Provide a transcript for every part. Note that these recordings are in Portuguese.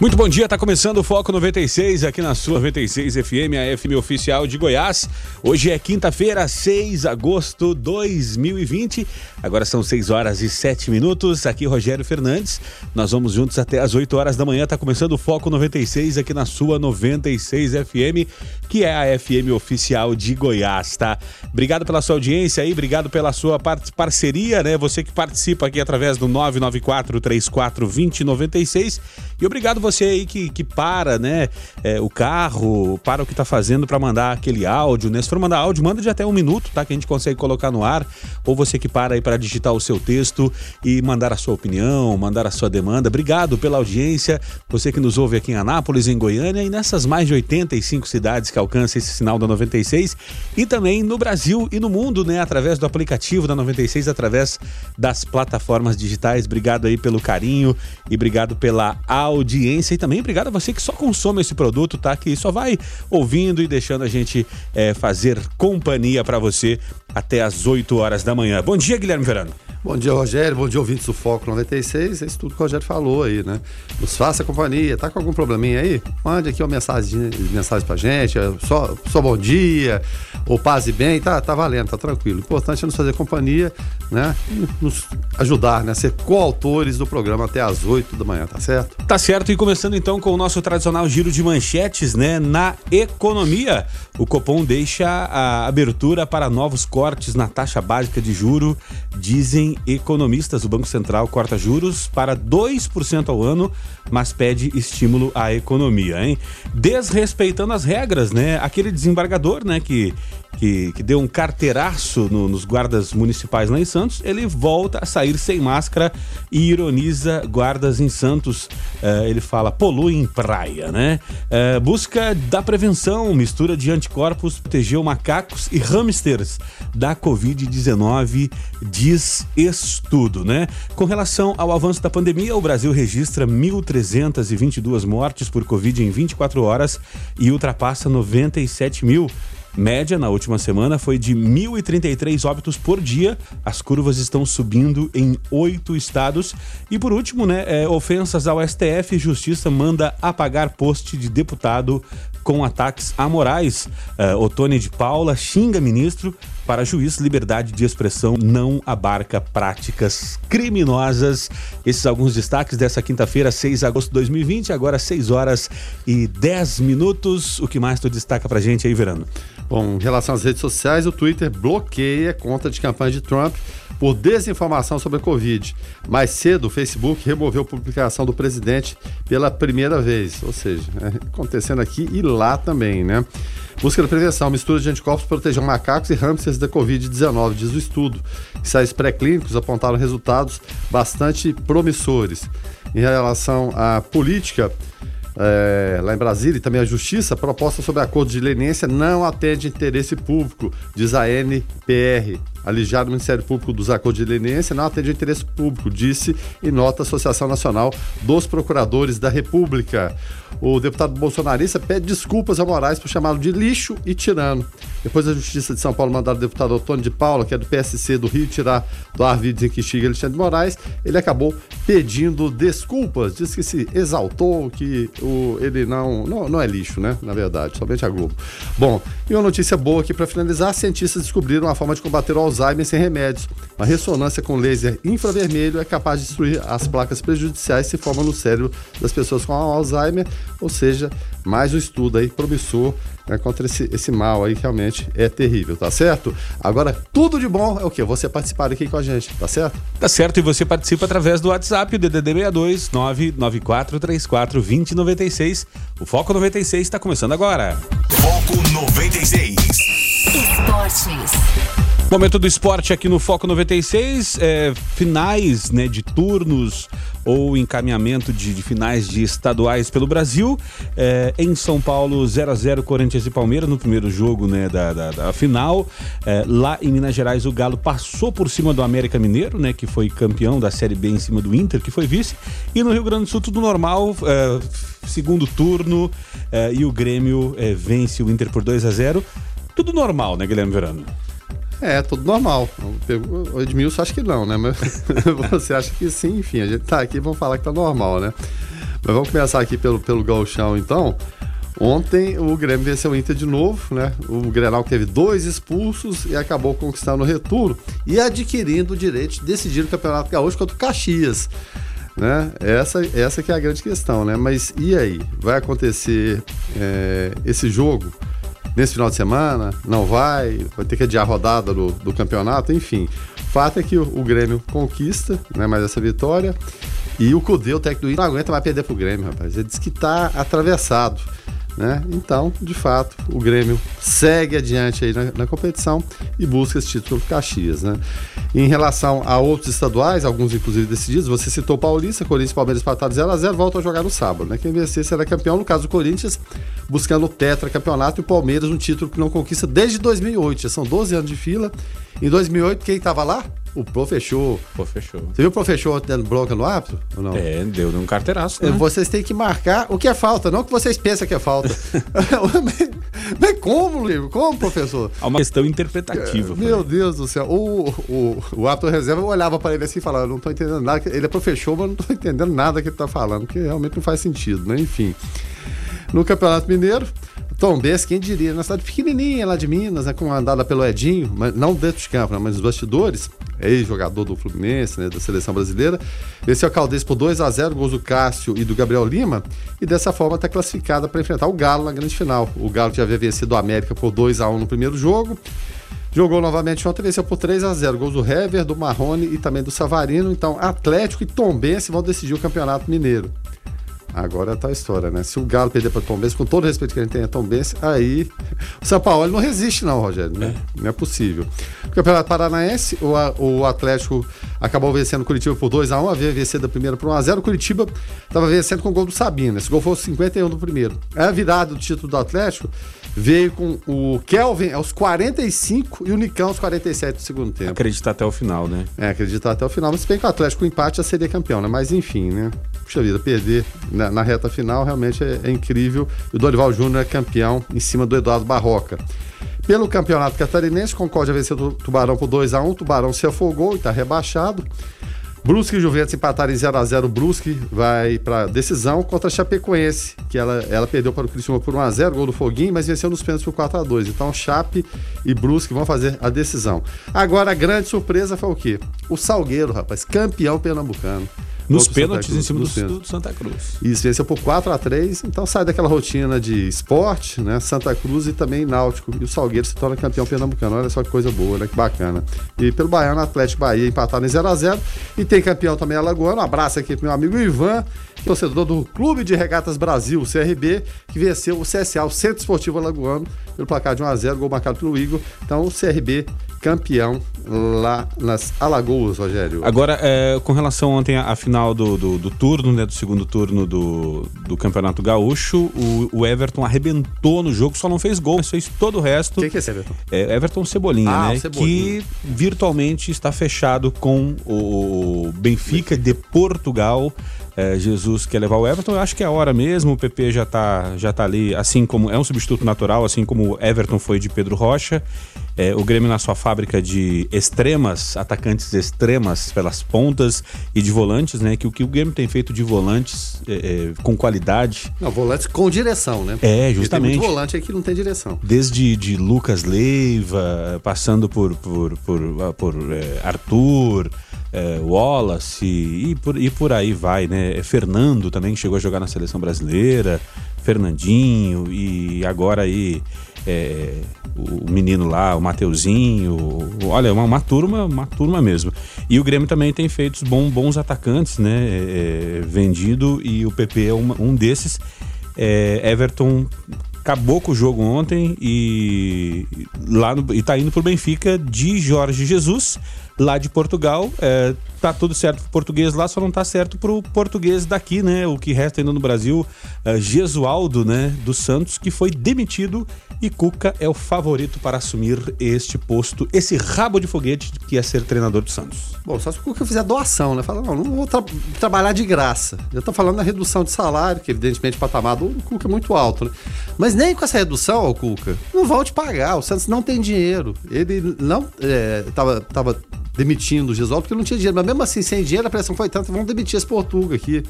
Muito bom dia, tá começando o Foco 96 aqui na sua 96 FM, a FM oficial de Goiás. Hoje é quinta-feira, 6 de agosto de 2020. Agora são 6 horas e 7 minutos. Aqui Rogério Fernandes. Nós vamos juntos até as 8 horas da manhã. Tá começando o Foco 96 aqui na sua 96 FM, que é a FM oficial de Goiás, tá? Obrigado pela sua audiência aí, obrigado pela sua par parceria, né? Você que participa aqui através do 994 34 2096 e obrigado você aí que, que para, né, é, o carro, para o que tá fazendo para mandar aquele áudio, né? Se for mandar áudio, manda de até um minuto, tá? Que a gente consegue colocar no ar. Ou você que para aí para digitar o seu texto e mandar a sua opinião, mandar a sua demanda. Obrigado pela audiência. Você que nos ouve aqui em Anápolis, em Goiânia e nessas mais de 85 cidades que alcançam esse sinal da 96 e também no Brasil e no mundo, né? Através do aplicativo da 96, através das plataformas digitais. Obrigado aí pelo carinho e obrigado pela audiência e também obrigado a você que só consome esse produto, tá? Que só vai ouvindo e deixando a gente é, fazer companhia para você até as 8 horas da manhã. Bom dia, Guilherme Verano. Bom dia, Rogério. Bom dia, ouvintes do Foco 96. É isso tudo que o Rogério falou aí, né? Nos faça companhia. Tá com algum probleminha aí? Mande aqui uma mensagem, mensagem pra gente. é Só, só bom dia, ou paz e bem. Tá, tá valendo, tá tranquilo. O importante é nos fazer companhia, né? E nos ajudar, né? Ser coautores do programa até as 8 da manhã, tá certo? Tá certo, e começando então com o nosso tradicional giro de manchetes, né? Na economia, o Copom deixa a abertura para novos cortes na taxa básica de juro. Dizem economistas, o Banco Central corta juros para 2% ao ano, mas pede estímulo à economia, hein? Desrespeitando as regras, né? Aquele desembargador, né, que que, que deu um carteiraço no- nos guardas municipais lá em Santos, ele volta a sair sem máscara e ironiza guardas em Santos. Eh, ele fala, poluem praia, né? Eh, busca da prevenção, mistura de anticorpos, protegeu macacos e hamsters da Covid-19, diz estudo, né? Com relação ao avanço da pandemia, o Brasil registra 1.322 mortes por Covid em 24 horas e ultrapassa 97 mil. Média na última semana foi de 1.033 óbitos por dia. As curvas estão subindo em oito estados. E por último, né, é, ofensas ao STF, Justiça manda apagar post de deputado com ataques amorais. É, Otone de Paula xinga ministro para juiz, liberdade de expressão não abarca práticas criminosas. Esses alguns destaques dessa quinta-feira, 6 de agosto de 2020, agora 6 horas e 10 minutos. O que mais tu destaca pra gente aí, Verano? Bom, em relação às redes sociais, o Twitter bloqueia conta de campanha de Trump por desinformação sobre a Covid. Mais cedo, o Facebook removeu a publicação do presidente pela primeira vez, ou seja, é acontecendo aqui e lá também, né? Busca da prevenção, mistura de anticorpos protegeu macacos e hamsters da Covid-19, diz o estudo. Ensaios pré-clínicos apontaram resultados bastante promissores. Em relação à política, é, lá em Brasília e também a Justiça, proposta sobre acordo de leniência não atende interesse público, diz a NPR. Alijar do Ministério Público dos acordos de leniência não atende interesse público, disse em nota a Associação Nacional dos Procuradores da República. O deputado bolsonarista pede desculpas a Moraes por chamá-lo de lixo e tirano. Depois a Justiça de São Paulo mandar o deputado Antônio de Paula, que é do PSC do Rio, tirar do ar vídeos em que xinga Alexandre de Moraes, ele acabou pedindo desculpas, disse que se exaltou, que o, ele não, não. Não é lixo, né? Na verdade, somente a Globo. Bom, e uma notícia boa aqui para finalizar: cientistas descobriram uma forma de combater o Alzheimer sem remédios. Uma ressonância com laser infravermelho é capaz de destruir as placas prejudiciais que se formam no cérebro das pessoas com Alzheimer, ou seja, mais um estudo aí promissor né, contra esse, esse mal aí que realmente é terrível, tá certo? Agora, tudo de bom é o quê? Você participar aqui com a gente, tá certo? Tá certo, e você participa através do WhatsApp, o DDD 62 994 34 2096. O Foco 96 está começando agora. Foco 96. Esportes. Momento do esporte aqui no Foco 96, é, finais né, de turnos ou encaminhamento de, de finais de estaduais pelo Brasil. É, em São Paulo, 0 a 0 Corinthians e Palmeiras no primeiro jogo né, da, da, da final. É, lá em Minas Gerais, o Galo passou por cima do América Mineiro, né, que foi campeão da Série B em cima do Inter, que foi vice. E no Rio Grande do Sul, tudo normal. É, segundo turno é, e o Grêmio é, vence o Inter por 2 a 0 Tudo normal, né, Guilherme Verano? É, tudo normal. O Edmilson acha que não, né? Mas você acha que sim, enfim, a gente tá aqui vamos falar que tá normal, né? Mas vamos começar aqui pelo, pelo Galchão, então. Ontem o Grêmio venceu o Inter de novo, né? O Grenal teve dois expulsos e acabou conquistando o retorno e adquirindo o direito de decidir o Campeonato Gaúcho contra o Caxias. Né? Essa, essa que é a grande questão, né? Mas e aí? Vai acontecer é, esse jogo nesse final de semana, não vai, vai ter que adiar a rodada do, do campeonato, enfim. Fato é que o, o Grêmio conquista né, mais essa vitória e o Cudê, o técnico do Inter, não aguenta mais perder pro Grêmio, rapaz. Ele disse que tá atravessado. Né? Então, de fato, o Grêmio segue adiante aí na, na competição e busca esse título Caxias. Né? Em relação a outros estaduais, alguns inclusive decididos, você citou Paulista, Corinthians e Palmeiras empatados 0x0, voltam a jogar no sábado. Né? Quem vencer será campeão, no caso do Corinthians, buscando o tetra campeonato e o Palmeiras um título que não conquista desde 2008. Já são 12 anos de fila. Em 2008, quem estava lá? O professor. Professor. Você viu o professor dando bronca no árbitro? Ou não? É, deu um carteiraço. Né? Vocês têm que marcar o que é falta, não o que vocês pensam que é falta. Mas como, Livro? Como, professor? Há uma questão interpretativa. Meu Deus do céu. O, o, o árbitro reserva olhava para ele assim e falava: Eu não estou entendendo nada. Ele é professor, mas não estou entendendo nada que ele está falando, porque realmente não faz sentido, né? Enfim. No Campeonato Mineiro, Tom Benz, quem diria, na cidade pequenininha lá de Minas, né, comandada pelo Edinho, mas não dentro de campo, né, mas nos bastidores, ex-jogador do Fluminense, né, da seleção brasileira, venceu o Caldense por 2 a 0 gols do Cássio e do Gabriel Lima, e dessa forma está classificada para enfrentar o Galo na grande final. O Galo já havia vencido o América por 2 a 1 no primeiro jogo, Jogou novamente ontem, venceu por 3 a 0 Gols do Hever, do Marrone e também do Savarino. Então, Atlético e Tombense vão decidir o Campeonato Mineiro. Agora tá a história, né? Se o Galo perder para Tom Benz, com todo o respeito que a gente tem a Tom Benz, aí o São Paulo não resiste não, Rogério, né? É. Não é possível. O Campeonato Paranaense, o, o Atlético acabou vencendo o Curitiba por 2x1, havia vencido a primeira por 1x0, o Curitiba estava vencendo com o gol do Sabino, esse gol foi 51 do primeiro. É a virada do título do Atlético veio com o Kelvin aos 45 e o Nicão aos 47 do segundo tempo. Acreditar até o final, né? É, acreditar até o final, mas se bem que o Atlético empate já seria campeão, né? Mas enfim, né? Puxa vida, perder na, na reta final realmente é, é incrível. O Dorival Júnior é campeão em cima do Eduardo Barroca. Pelo campeonato catarinense, Concórdia venceu o Tubarão por 2 a 1 Tubarão se afogou e está rebaixado. Brusque e Juventus empataram em 0x0. Brusque vai para decisão contra a Chapecoense, que ela, ela perdeu para o Criciúma por 1x0, gol do Foguinho, mas venceu nos pênaltis por 4x2. Então Chape e Brusque vão fazer a decisão. Agora a grande surpresa foi o quê? O Salgueiro, rapaz, campeão pernambucano. Nos pênaltis em cima do, do, Santa Cruz. Isso, venceu por 4 a 3 então sai daquela rotina de esporte, né? Santa Cruz e também Náutico. E o Salgueiro se torna campeão pernambucano. Olha só que coisa boa, né? Que bacana. E pelo Baiano, Atlético Bahia empataram em 0 a 0 E tem campeão também Alagoano. Um abraço aqui pro meu amigo Ivan, torcedor do Clube de Regatas Brasil, CRB, que venceu o CSA, o Centro Esportivo Alagoano, pelo placar de 1 a 0 gol marcado pelo Igor. Então o CRB campeão lá nas Alagoas, Rogério. Agora, é, com relação ontem à final do, do, do, turno, né, do segundo turno do, do Campeonato Gaúcho, o, o, Everton arrebentou no jogo, só não fez gol, mas fez todo o resto. Quem que é esse Everton? É Everton Cebolinha, ah, né? Cebolinha. Que virtualmente está fechado com o Benfica de Portugal. É, Jesus quer levar o Everton, eu acho que é a hora mesmo. O PP já está já tá ali, assim como é um substituto natural, assim como o Everton foi de Pedro Rocha. É, o Grêmio na sua fábrica de extremas, atacantes extremas pelas pontas e de volantes, né? Que o que o Grêmio tem feito de volantes é, é, com qualidade. Não, volantes com direção, né? É, justamente. Tem volante aí que não tem direção. Desde de Lucas Leiva, passando por, por, por, por é, Arthur é, Wallace e por, e por aí vai, né? É Fernando também chegou a jogar na seleção brasileira, Fernandinho e agora aí é, o menino lá, o Mateuzinho, olha, uma, uma, turma, uma turma mesmo. E o Grêmio também tem feito bom, bons atacantes, né? É, é vendido e o PP é uma, um desses. É, Everton acabou com o jogo ontem e lá no, e tá indo pro Benfica de Jorge Jesus lá de Portugal. É, tá tudo certo pro português lá, só não tá certo pro português daqui, né? O que resta ainda no Brasil, é, Gesualdo, né, do Santos, que foi demitido e Cuca é o favorito para assumir este posto, esse rabo de foguete que é ser treinador do Santos. Bom, só se o Cuca fizer doação, né? Fala, não, não vou tra trabalhar de graça. Eu tô falando da redução de salário, que evidentemente o patamar do Cuca é muito alto, né? Mas nem com essa redução, o Cuca, não vão te pagar. O Santos não tem dinheiro. Ele não é, tava, tava demitindo o Gesualdo porque não tinha dinheiro. Mas mesmo assim, sem dinheiro, a pressão foi tanta, vamos demitir esse Portuga aqui.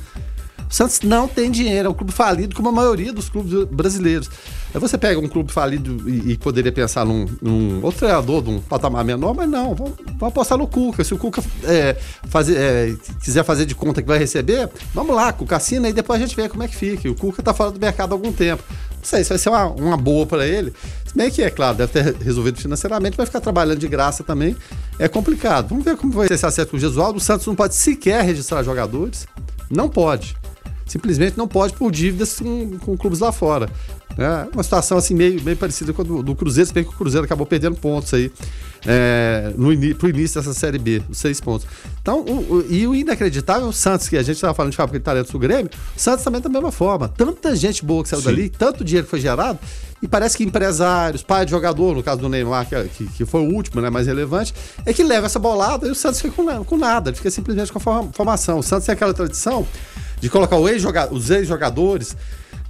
O Santos não tem dinheiro, é um clube falido como a maioria dos clubes brasileiros. Aí você pega um clube falido e, e poderia pensar num, num, outro treinador de um patamar menor, mas não, vamos, apostar no Cuca. Se o Cuca é, fazer, é, quiser fazer de conta que vai receber, vamos lá, Cuca assina e depois a gente vê como é que fica. O Cuca tá fora do mercado há algum tempo. Não sei se vai ser uma, uma boa para ele. Se bem que, é claro, deve ter resolvido financeiramente, vai ficar trabalhando de graça também. É complicado. Vamos ver como vai ser esse acerto com o Gesualdo. O Santos não pode sequer registrar jogadores. Não pode simplesmente não pode por dívidas com, com clubes lá fora. É uma situação assim meio, meio parecida com a do, do Cruzeiro, se bem que o Cruzeiro acabou perdendo pontos aí é, no pro início dessa Série B, os seis pontos. Então, o, o, e o inacreditável, o Santos, que a gente estava falando de fábrica de talentos do Grêmio, o Santos também da mesma forma. Tanta gente boa que saiu Sim. dali, tanto dinheiro que foi gerado, e parece que empresários, pai de jogador, no caso do Neymar, que, que, que, foi o último, né, mais relevante, é que leva essa bolada e o Santos fica com, com nada, ele fica simplesmente com a formação. O Santos tem aquela tradição de colocar ex os ex-jogadores.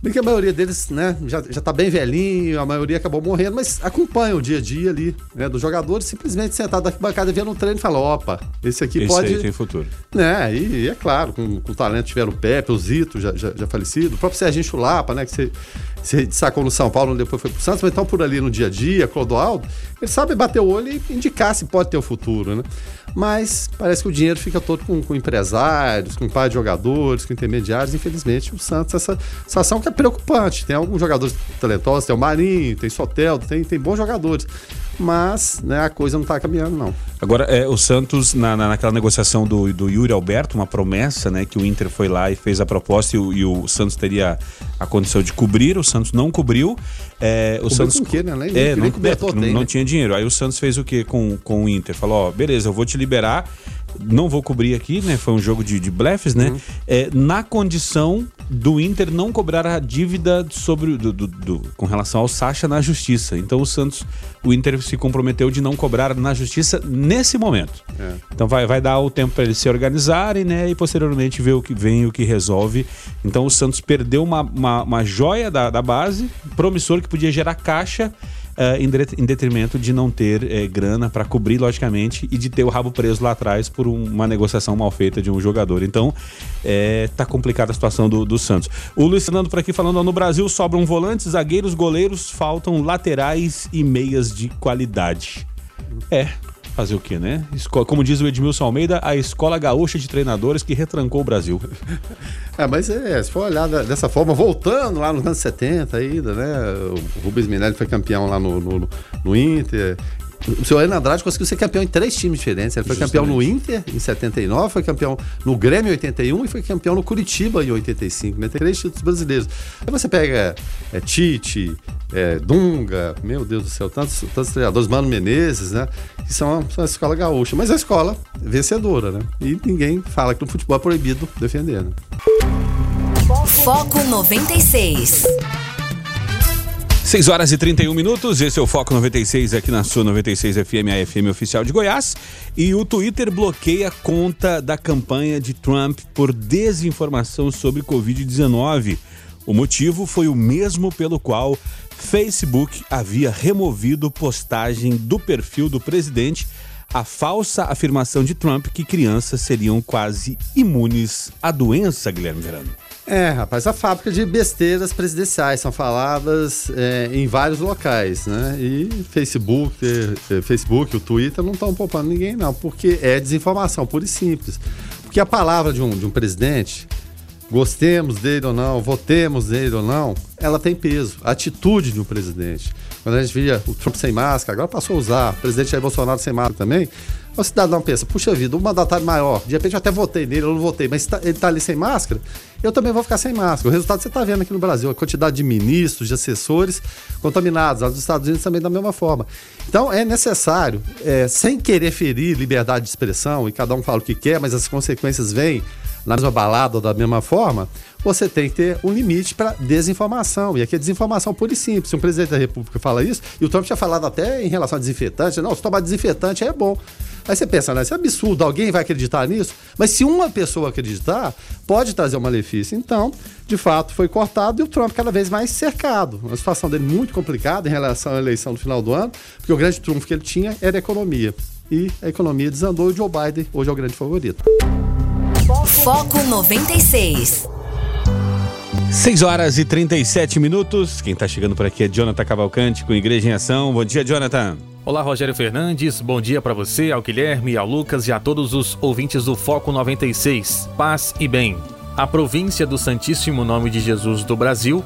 Bem que a maioria deles, né, já, já tá bem velhinho, a maioria acabou morrendo, mas acompanha o dia a dia ali, né, dos jogadores, simplesmente sentado na bancada vendo um treino e fala, opa, esse aqui esse pode... Aí tem futuro. Né, e, e é claro, com, com talento tiveram o Pepe, o Zito, já, já, já falecido, o próprio Serginho Chulapa, né, que você se destacou no São Paulo, depois foi pro Santos, mas então por ali no dia a dia, Clodoaldo, ele sabe bater o olho e indicar se pode ter o futuro, né? Mas parece que o dinheiro fica todo com, com empresários, com pai de jogadores, com intermediários. Infelizmente, o Santos, essa situação que é preocupante. Tem alguns jogadores talentosos, tem o Marinho, tem Soteldo, tem, tem bons jogadores mas né, a coisa não está caminhando, não. Agora, é, o Santos, na, na, naquela negociação do, do Yuri Alberto, uma promessa, né, que o Inter foi lá e fez a proposta e o, e o Santos teria a condição de cobrir, o Santos não cobriu. É, o Santos com quê, né? Nem, é, nem, nem não, não né? tinha dinheiro. Aí o Santos fez o que com, com o Inter? Falou: ó, beleza, eu vou te liberar não vou cobrir aqui, né? Foi um jogo de, de blefs, né? Uhum. É, na condição do Inter não cobrar a dívida sobre do, do, do, com relação ao Sacha na justiça. Então o Santos, o Inter se comprometeu de não cobrar na justiça nesse momento. É. Então vai, vai dar o tempo para eles se organizarem, né? E posteriormente ver o que vem o que resolve. Então o Santos perdeu uma, uma, uma joia da, da base, promissor que podia gerar caixa uh, em, em, detrimento de não ter uh, grana para cobrir, logicamente, e de ter o rabo preso lá atrás por um, uma negociação mal feita de um jogador. Então, é, tá complicada a situação do, do Santos. O Luiz Fernando por aqui falando: no Brasil sobram volantes, zagueiros, goleiros, faltam laterais e meias de qualidade. É, Fazer o quê, né? Como diz o Edmilson Almeida, a escola gaúcha de treinadores que retrancou o Brasil. É, mas é, se for olhar dessa forma, voltando lá nos anos 70 ainda, né? O Rubens Minelli foi campeão lá no, no, no Inter. O senhor Ana Andrade conseguiu ser campeão em três times diferentes. Ele foi Justamente. campeão no Inter em 79, foi campeão no Grêmio em 81 e foi campeão no Curitiba em 85. Né? Tem três títulos brasileiros. Aí você pega é, Tite, é, Dunga, meu Deus do céu, tantos, tantos treinadores, Mano Menezes, né? Que são, são a escola gaúcha. Mas a escola vencedora, né? E ninguém fala que no futebol é proibido defender. Né? Foco 96. 6 horas e 31 minutos, esse é o Foco 96 aqui na sua 96 FM, a FM oficial de Goiás. E o Twitter bloqueia conta da campanha de Trump por desinformação sobre Covid-19. O motivo foi o mesmo pelo qual Facebook havia removido postagem do perfil do presidente a falsa afirmação de Trump que crianças seriam quase imunes à doença, Guilherme Verano. É, rapaz, a fábrica de besteiras presidenciais são faladas é, em vários locais, né? E Facebook, é, Facebook, o Twitter não estão poupando ninguém, não, porque é desinformação, pura e simples. Porque a palavra de um, de um presidente, gostemos dele ou não, votemos dele ou não, ela tem peso. A atitude de um presidente. Quando a gente via o Trump sem máscara, agora passou a usar, o presidente Jair Bolsonaro sem máscara também, O cidadão pensa, puxa vida, um mandatário maior, de repente eu até votei nele, eu não votei, mas tá, ele está ali sem máscara, eu também vou ficar sem máscara. O resultado você está vendo aqui no Brasil, a quantidade de ministros, de assessores contaminados, lá nos Estados Unidos também da mesma forma. Então é necessário, é, sem querer ferir liberdade de expressão, e cada um fala o que quer, mas as consequências vêm na mesma balada ou da mesma forma, você tem que ter um limite para desinformação. E aqui é desinformação pura e simples. Se um presidente da República fala isso, e o Trump tinha falado até em relação a desinfetante, não, se tomar desinfetante é bom. Aí você pensa, né? Isso é absurdo, alguém vai acreditar nisso? Mas se uma pessoa acreditar, pode trazer um malefício. Então, de fato, foi cortado e o Trump cada vez mais cercado. Uma situação dele muito complicada em relação à eleição do final do ano, porque o grande trunfo que ele tinha era a economia. E a economia desandou e o Joe Biden hoje é o grande favorito. Foco 96. 6 horas e 37 minutos. Quem está chegando por aqui é Jonathan Cavalcante com Igreja em Ação. Bom dia, Jonathan. Olá, Rogério Fernandes. Bom dia para você, ao Guilherme, ao Lucas e a todos os ouvintes do Foco 96. Paz e bem. A província do Santíssimo Nome de Jesus do Brasil,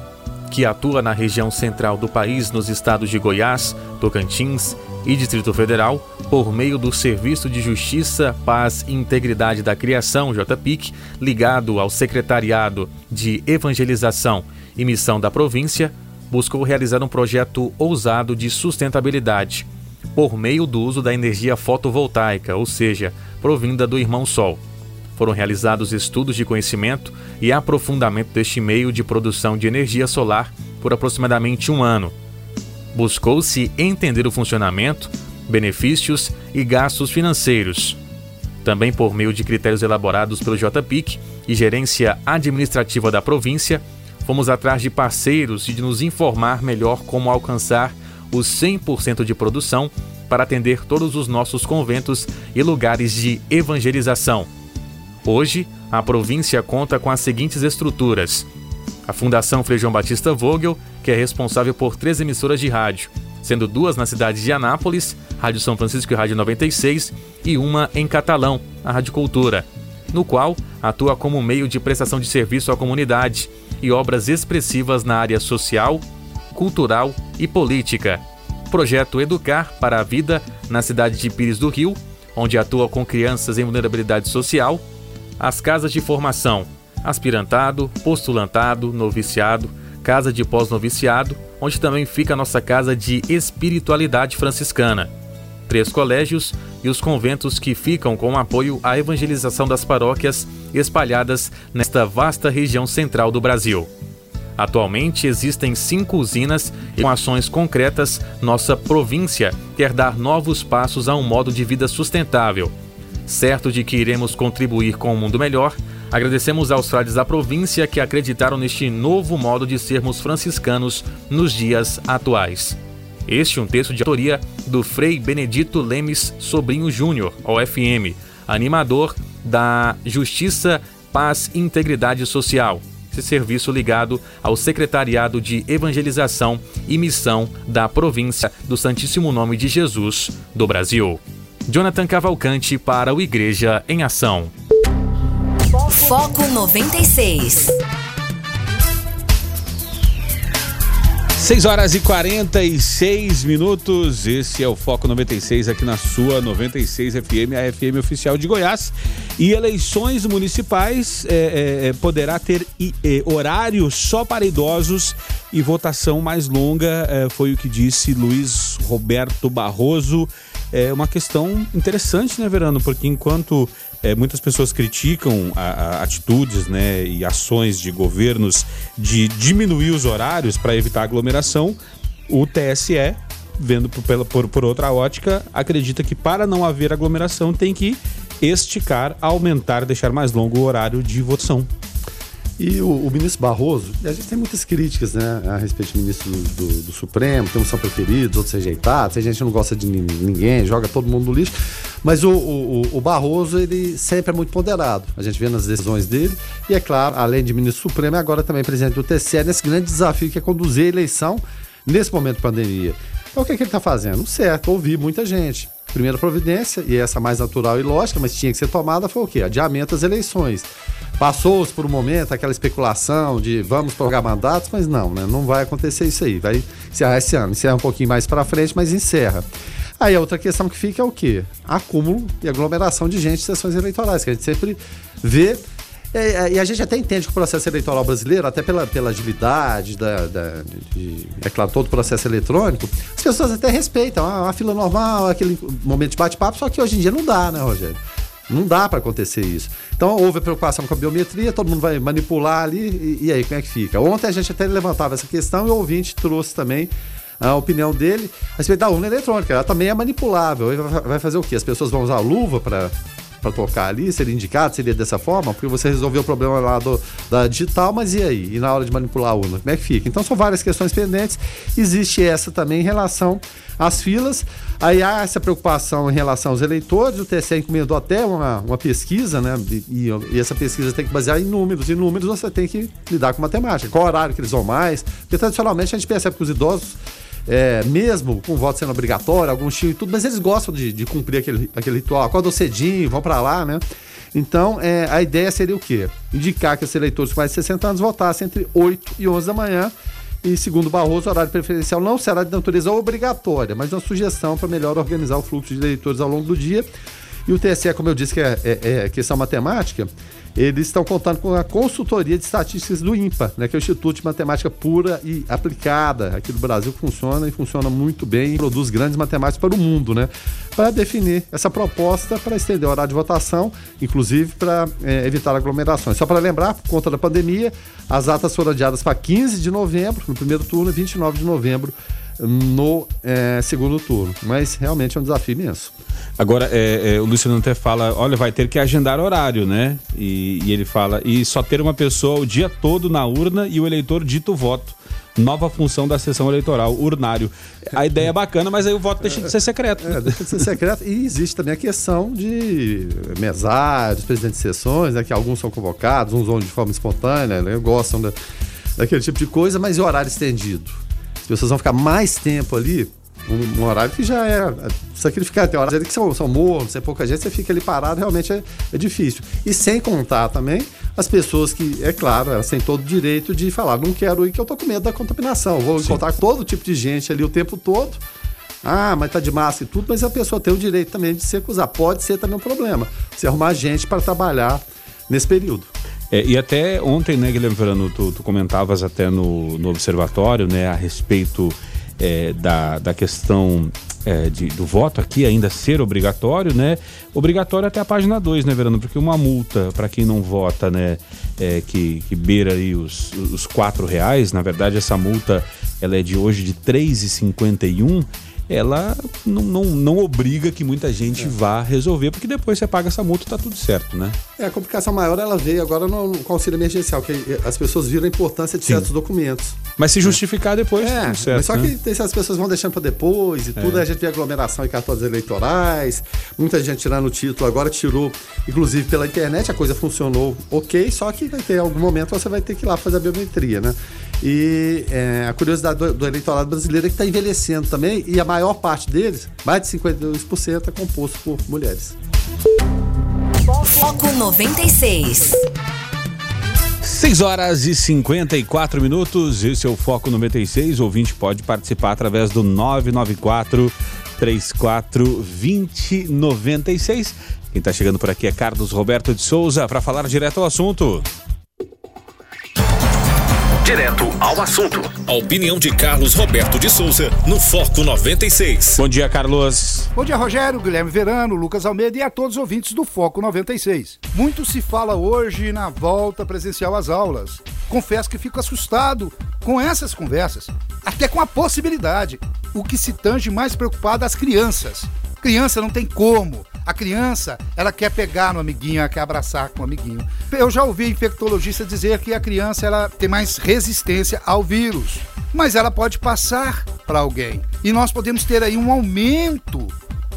que atua na região central do país, nos estados de Goiás, Tocantins e Distrito Federal, por meio do Serviço de Justiça, Paz e Integridade da Criação, JPIC, ligado ao Secretariado de Evangelização e Missão da província, buscou realizar um projeto ousado de sustentabilidade, por meio do uso da energia fotovoltaica, ou seja, provinda do Irmão Sol. Foram realizados estudos de conhecimento e aprofundamento deste meio de produção de energia solar por aproximadamente um ano. Buscou-se entender o funcionamento, benefícios e gastos financeiros. Também por meio de critérios elaborados pelo JPIC e gerência administrativa da província, fomos atrás de parceiros e de nos informar melhor como alcançar os 100% de produção para atender todos os nossos conventos e lugares de evangelização. Hoje, a província conta com as seguintes estruturas: a Fundação Frei João Batista Vogel, que é responsável por três emissoras de rádio, sendo duas na cidade de Anápolis, Rádio São Francisco e Rádio 96, e uma em Catalão, a Rádio Cultura, no qual atua como meio de prestação de serviço à comunidade e obras expressivas na área social, cultural e política. Projeto Educar para a Vida na cidade de Pires do Rio, onde atua com crianças em vulnerabilidade social, as casas de formação, aspirantado, postulantado, noviciado, casa de pós-noviciado, onde também fica a nossa casa de espiritualidade franciscana. Três colégios e os conventos que ficam com apoio à evangelização das paróquias espalhadas nesta vasta região central do Brasil. Atualmente existem cinco usinas e com ações concretas, nossa província quer dar novos passos a um modo de vida sustentável. Certo de que iremos contribuir com um mundo melhor, agradecemos aos frades da província que acreditaram neste novo modo de sermos franciscanos nos dias atuais. Este é um texto de autoria do Frei Benedito Lemes Sobrinho Júnior, OFM, animador da Justiça, Paz e Integridade Social, esse serviço ligado ao Secretariado de Evangelização e Missão da Província do Santíssimo Nome de Jesus do Brasil. Jonathan Cavalcante para o Igreja em Ação. Foco 96. 6 horas e 46 minutos. Esse é o Foco 96 aqui na sua 96 FM, a FM oficial de Goiás. E eleições municipais é, é, é poderá ter é, horário só para idosos e votação mais longa, é, foi o que disse Luiz Roberto Barroso. É uma questão interessante, né, Verano? Porque enquanto é, muitas pessoas criticam a, a, atitudes né, e ações de governos de diminuir os horários para evitar aglomeração. O TSE, vendo por, por, por outra ótica, acredita que para não haver aglomeração tem que esticar, aumentar, deixar mais longo o horário de votação. E o, o, ministro Barroso, a gente tem muitas críticas né, a respeito do ministro do, do, do Supremo, tem uns são preferidos, outros rejeitados, a gente não gosta de ninguém, joga todo mundo no lixo. Mas o, o, o, Barroso, ele sempre é muito ponderado. A gente vê nas decisões dele. E é claro, além de ministro Supremo, é agora também presidente do TCE, nesse grande desafio que é conduzir a eleição nesse momento de pandemia. Então o que, é que ele está fazendo? Certo, ouvir muita gente. Primeira providência, e essa mais natural e lógica, mas tinha que ser tomada, foi o quê? Adiamento das eleições. Passou-se por um momento aquela especulação de vamos prorrogar mandatos, mas não, né? Não vai acontecer isso aí. Vai encerrar esse ano. Encerra um pouquinho mais para frente, mas encerra. Aí a outra questão que fica é o quê? Acúmulo e aglomeração de gente em sessões eleitorais, que a gente sempre vê. É, é, e a gente até entende que o processo eleitoral brasileiro, até pela, pela agilidade, da, da de, é claro, todo o processo eletrônico, as pessoas até respeitam. Ah, a fila normal, aquele momento de bate-papo, só que hoje em dia não dá, né, Rogério? Não dá para acontecer isso. Então houve preocupação com a biometria, todo mundo vai manipular ali, e, e, aí como é que fica? Ontem a gente até levantava essa questão e o ouvinte trouxe também a opinião dele a respeito da urna eletrônica. Ela também é manipulável. Vai fazer o quê? As pessoas vão usar luva para para tocar ali? Seria indicado? Seria dessa forma? Porque você resolveu o problema lá do, da digital, mas e aí? E na hora de manipular a urna? Como é que fica? Então são várias questões pendentes. Existe essa também em relação às filas. Aí há essa preocupação em relação aos eleitores. O TSE encomendou até uma, uma pesquisa, né? E, e, essa pesquisa tem que basear em números. E números você tem que lidar com matemática. Qual horário que eles vão mais? Porque tradicionalmente a gente percebe que os idosos é, mesmo com voto sendo obrigatório, alguns tinham e tudo, mas eles gostam de, de cumprir aquele, aquele ritual. Acordam cedinho, vão para lá, né? Então, é, a ideia seria o quê? Indicar que os eleitores com mais de 60 anos votassem entre 8 e 11 da manhã. E, segundo Barroso, o horário preferencial não será de natureza obrigatória, mas uma sugestão para melhor organizar o fluxo de eleitores ao longo do dia. E o TSE, como eu disse, que é, é, é questão matemática, eles estão contando com a consultoria de estatísticas do INPA, né, que é o Instituto de Matemática Pura e Aplicada aqui do Brasil, que funciona e funciona muito bem e produz grandes matemáticas para o mundo, né, para definir essa proposta para estender o horário de votação, inclusive para é, evitar aglomerações. Só para lembrar, por conta da pandemia, as atas foram adiadas para 15 de novembro, no primeiro turno, e 29 de novembro no é, segundo turno. Mas realmente é um desafio imenso. Agora, é, é, o Luciano até fala, olha, vai ter que agendar horário, né? E, e, ele fala, e só ter uma pessoa o dia todo na urna e o eleitor dita o voto. Nova função da sessão eleitoral, urnário. A ideia é bacana, mas aí o voto deixa de ser secreto. É, deixa de ser secreto. E existe também a questão de mesários, presidentes de sessões, né, que alguns são convocados, uns vão de forma espontânea, né, gostam da, daquele tipo de coisa, mas e horário estendido? As pessoas vão ficar mais tempo ali, um, um horário que já é sacrificado. Tem horários que são, são mornos, é pouca gente, você fica ali parado, realmente é, é difícil. E sem contar também as pessoas que, é claro, elas têm todo o direito de falar, não quero ir que eu tô com medo da contaminação, vou Sim. encontrar todo tipo de gente ali o tempo todo. Ah, mas tá de máscara e tudo, mas a pessoa tem o direito também de se acusar. Pode ser também um problema. Se arrumar gente para trabalhar nesse período. É, e até ontem, né, Guilherme Verano, tu, tu comentavas até no, no observatório, né, a respeito é, da, da questão é, de, do voto aqui ainda ser obrigatório, né? Obrigatório até a página 2, né, Verano? Porque uma multa para quem não vota, né, é, que, que beira aí os, os quatro reais, na verdade essa multa ela é de hoje de R$ 3,51 ela não, não, não obriga que muita gente é. vá resolver, porque depois você paga essa multa e tá tudo certo, né? É, a complicação maior ela veio agora no, no auxílio emergencial, que as pessoas viram a importância de Sim. certos documentos. Mas se justificar depois, é, tudo certo, mas só né? que as pessoas vão deixando para depois e tudo, é. a gente vê aglomeração em cartões eleitorais, muita gente tirando o título, agora tirou, inclusive pela internet, a coisa funcionou ok, só que vai ter algum momento você vai ter que ir lá fazer a biometria, né? E é, a curiosidade do, do, eleitorado brasileiro é que está envelhecendo também, e a maior parte deles, mais de 52%, é composto por mulheres. Foco 96. 6 horas e 54 minutos, esse é o Foco 96. O ouvinte pode participar através do 994 34 2096. Quem está chegando por aqui é Carlos Roberto de Souza para falar direto ao assunto. Direto ao assunto. A opinião de Carlos Roberto de Souza no Foco 96. Bom dia, Carlos. Bom dia, Rogério, Guilherme Verano, Lucas Almeida e a todos os ouvintes do Foco 96. Muito se fala hoje na volta presencial às aulas. Confesso que fico assustado com essas conversas, até com a possibilidade. O que se tange mais preocupado as crianças. Criança não tem como. A criança, ela quer pegar no amiguinho, ela quer abraçar com o amiguinho. Eu já ouvi infectologista dizer que a criança ela tem mais resistência ao vírus, mas ela pode passar para alguém. E nós podemos ter aí um aumento,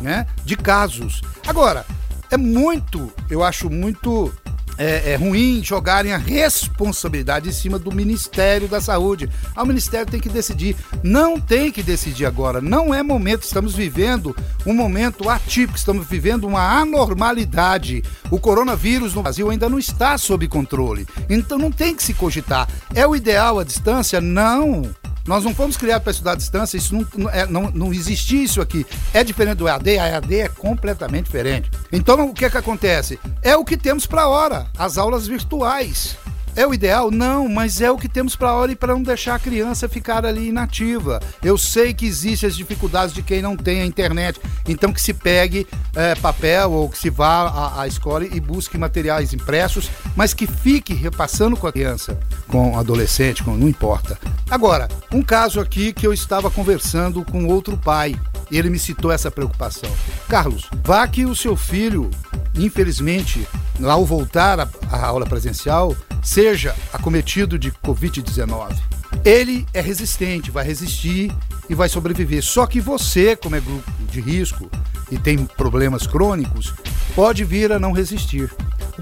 né, de casos. Agora, é muito, eu acho muito é, é, ruim jogarem a responsabilidade em cima do Ministério da Saúde. Ah, o Ministério tem que decidir. Não tem que decidir agora. Não é momento. Estamos vivendo um momento atípico. Estamos vivendo uma anormalidade. O coronavírus no Brasil ainda não está sob controle. Então não tem que se cogitar. É o ideal a distância? Não. Nós não fomos criados para estudar à distância, isso não, é, não, não existia isso aqui. É diferente do EAD, a EAD é completamente diferente. Então o que é que acontece? É o que temos para a hora, as aulas virtuais. É o ideal? Não, mas é o que temos para hora e para não deixar a criança ficar ali inativa. Eu sei que existem as dificuldades de quem não tem a internet, então que se pegue é, papel ou que se vá à, à, escola e busque materiais impressos, mas que fique repassando com a criança, com adolescente, com, não importa. Agora, um caso aqui que eu estava conversando com outro pai ele me citou essa preocupação. Carlos, vá que o seu filho, infelizmente, ao voltar à aula presencial, seja acometido de Covid-19. Ele é resistente, vai resistir e vai sobreviver. Só que você, como é grupo de risco e tem problemas crônicos, pode vir a não resistir.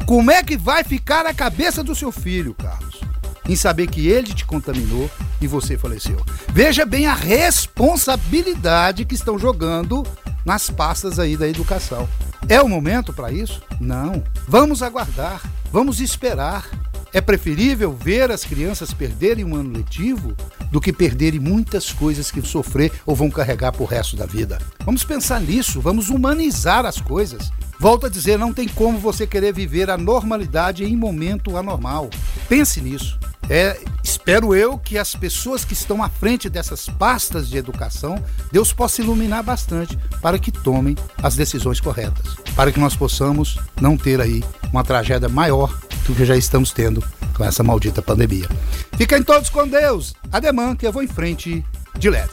Como é que vai ficar a cabeça do seu filho, Carlos? Em saber que ele te contaminou e você faleceu. Veja bem a responsabilidade que estão jogando nas pastas aí da educação. É o momento para isso? Não. Vamos aguardar, vamos esperar. É preferível ver as crianças perderem um ano letivo do que perderem muitas coisas que sofrer ou vão carregar pro resto da vida. Vamos pensar nisso, vamos humanizar as coisas. Volto a dizer, não tem como você querer viver a normalidade em momento anormal. Pense nisso. É, espero eu que as pessoas que estão à frente dessas pastas de educação, Deus possa iluminar bastante para que tomem as decisões corretas, para que nós possamos não ter aí uma tragédia maior do que já estamos tendo com essa maldita pandemia. Fiquem todos com Deus. Ademã que eu vou em frente de leve.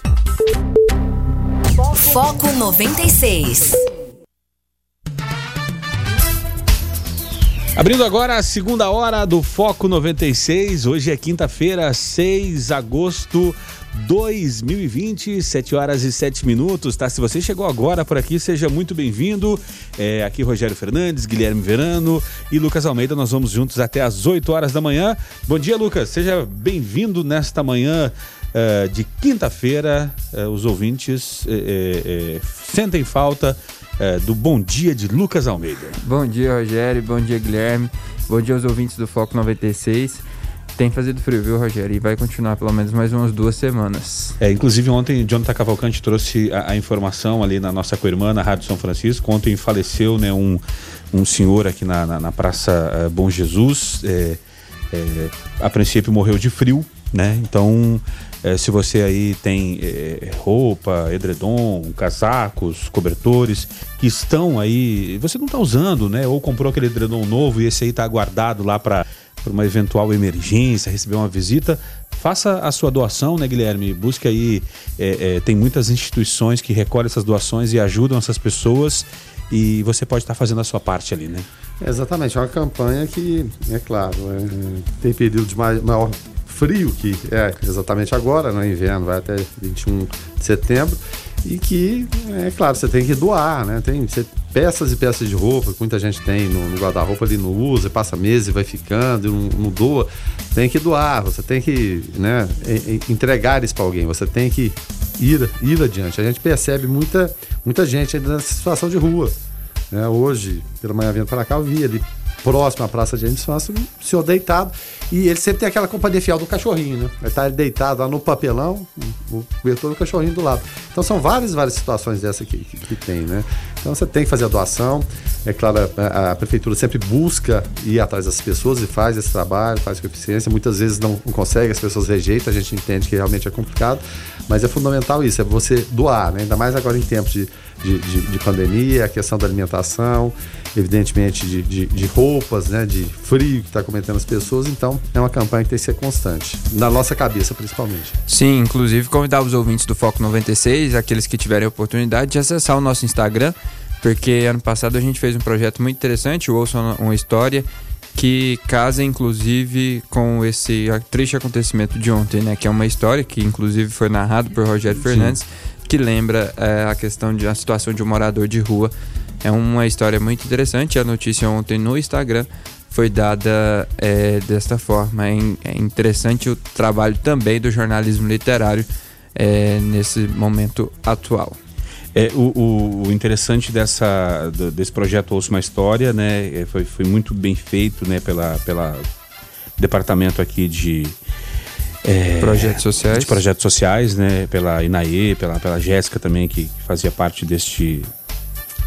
Foco 96. Abrindo agora a segunda hora do Foco 96. Hoje é quinta-feira, 6 de agosto 2020, 7 horas e 7 minutos, tá? Se você chegou agora por aqui, seja muito bem-vindo. É, aqui Rogério Fernandes, Guilherme Verano e Lucas Almeida. Nós vamos juntos até às 8 horas da manhã. Bom dia, Lucas. Seja bem-vindo nesta manhã uh, de quinta-feira. Uh, os ouvintes uh, sentem falta do bom dia de Lucas Almeida. Bom dia, Rogério. Bom dia, Guilherme. Bom dia aos ouvintes do Foco 96. Tem fazido frio, viu, Rogério? E vai continuar pelo menos mais umas duas semanas. É, inclusive ontem Jonathan Cavalcante trouxe a, a informação ali na nossa co-irmã, na Rádio São Francisco. Ontem faleceu né, um, um senhor aqui na, na, na Praça uh, Bom Jesus. É, é, a princípio morreu de frio, né? Então, é, se você aí tem é, roupa, edredom, casacos, cobertores que estão aí, você não está usando, né? Ou comprou aquele edredom novo e esse aí está guardado lá para uma eventual emergência, receber uma visita, faça a sua doação, né, Guilherme? Busque aí, é, é, tem muitas instituições que recolhem essas doações e ajudam essas pessoas e você pode estar fazendo a sua parte ali, né? exatamente, é uma campanha que, é claro, é, tem período de maior frio, que é exatamente agora, no né, inverno, vai até 21 de setembro, e que, é claro, você tem que doar, né? Tem você, peças e peças de roupa que muita gente tem no, no guarda-roupa ali, não usa, passa meses e vai ficando, e não, não, doa. Tem que doar, você tem que né, entregar isso para alguém, você tem que ir, ir adiante. A gente percebe muita, muita gente ainda nessa situação de rua. Né? Hoje, pela manhã vindo para cá, eu vi ali próximo à Praça de Infância, o senhor deitado. E ele sempre tem aquela companhia fiel do cachorrinho, né? Ele tá deitado lá no papelão, o cobertor do cachorrinho do lado. Então são várias, várias situações dessa que, que, que, tem, né? Então você tem que fazer a doação. É claro, a, a, prefeitura sempre busca ir atrás das pessoas e faz esse trabalho, faz com eficiência. Muitas vezes não, não consegue, as pessoas rejeitam, a gente entende que realmente é complicado. Mas é fundamental isso, é você doar, né? Ainda mais agora em tempos de de, de, de, pandemia, a questão da alimentação, evidentemente de, de, de roupas, né, de frio que está cometendo as pessoas. Então, é uma campanha que tem que ser constante, na nossa cabeça principalmente. Sim, inclusive convidar os ouvintes do Foco 96, aqueles que tiverem a oportunidade de acessar o nosso Instagram, porque ano passado a gente fez um projeto muito interessante, o Ouça uma História, que casa inclusive com esse triste acontecimento de ontem, né? Que é uma história que inclusive foi narrado por Rogério Sim. Que lembra é, a questão de a situação de um morador de rua. É uma história muito interessante. A notícia ontem no Instagram foi dada é, desta forma. É, é, interessante o trabalho também do jornalismo literário é, nesse momento atual. É, o, o, interessante dessa, desse projeto Ouça uma História, né, é, foi, foi muito bem feito né, pela, pela departamento aqui de é, Projetos sociais. de projetos sociais, né? Pela Inaê, pela, pela Jéssica também, que fazia parte deste,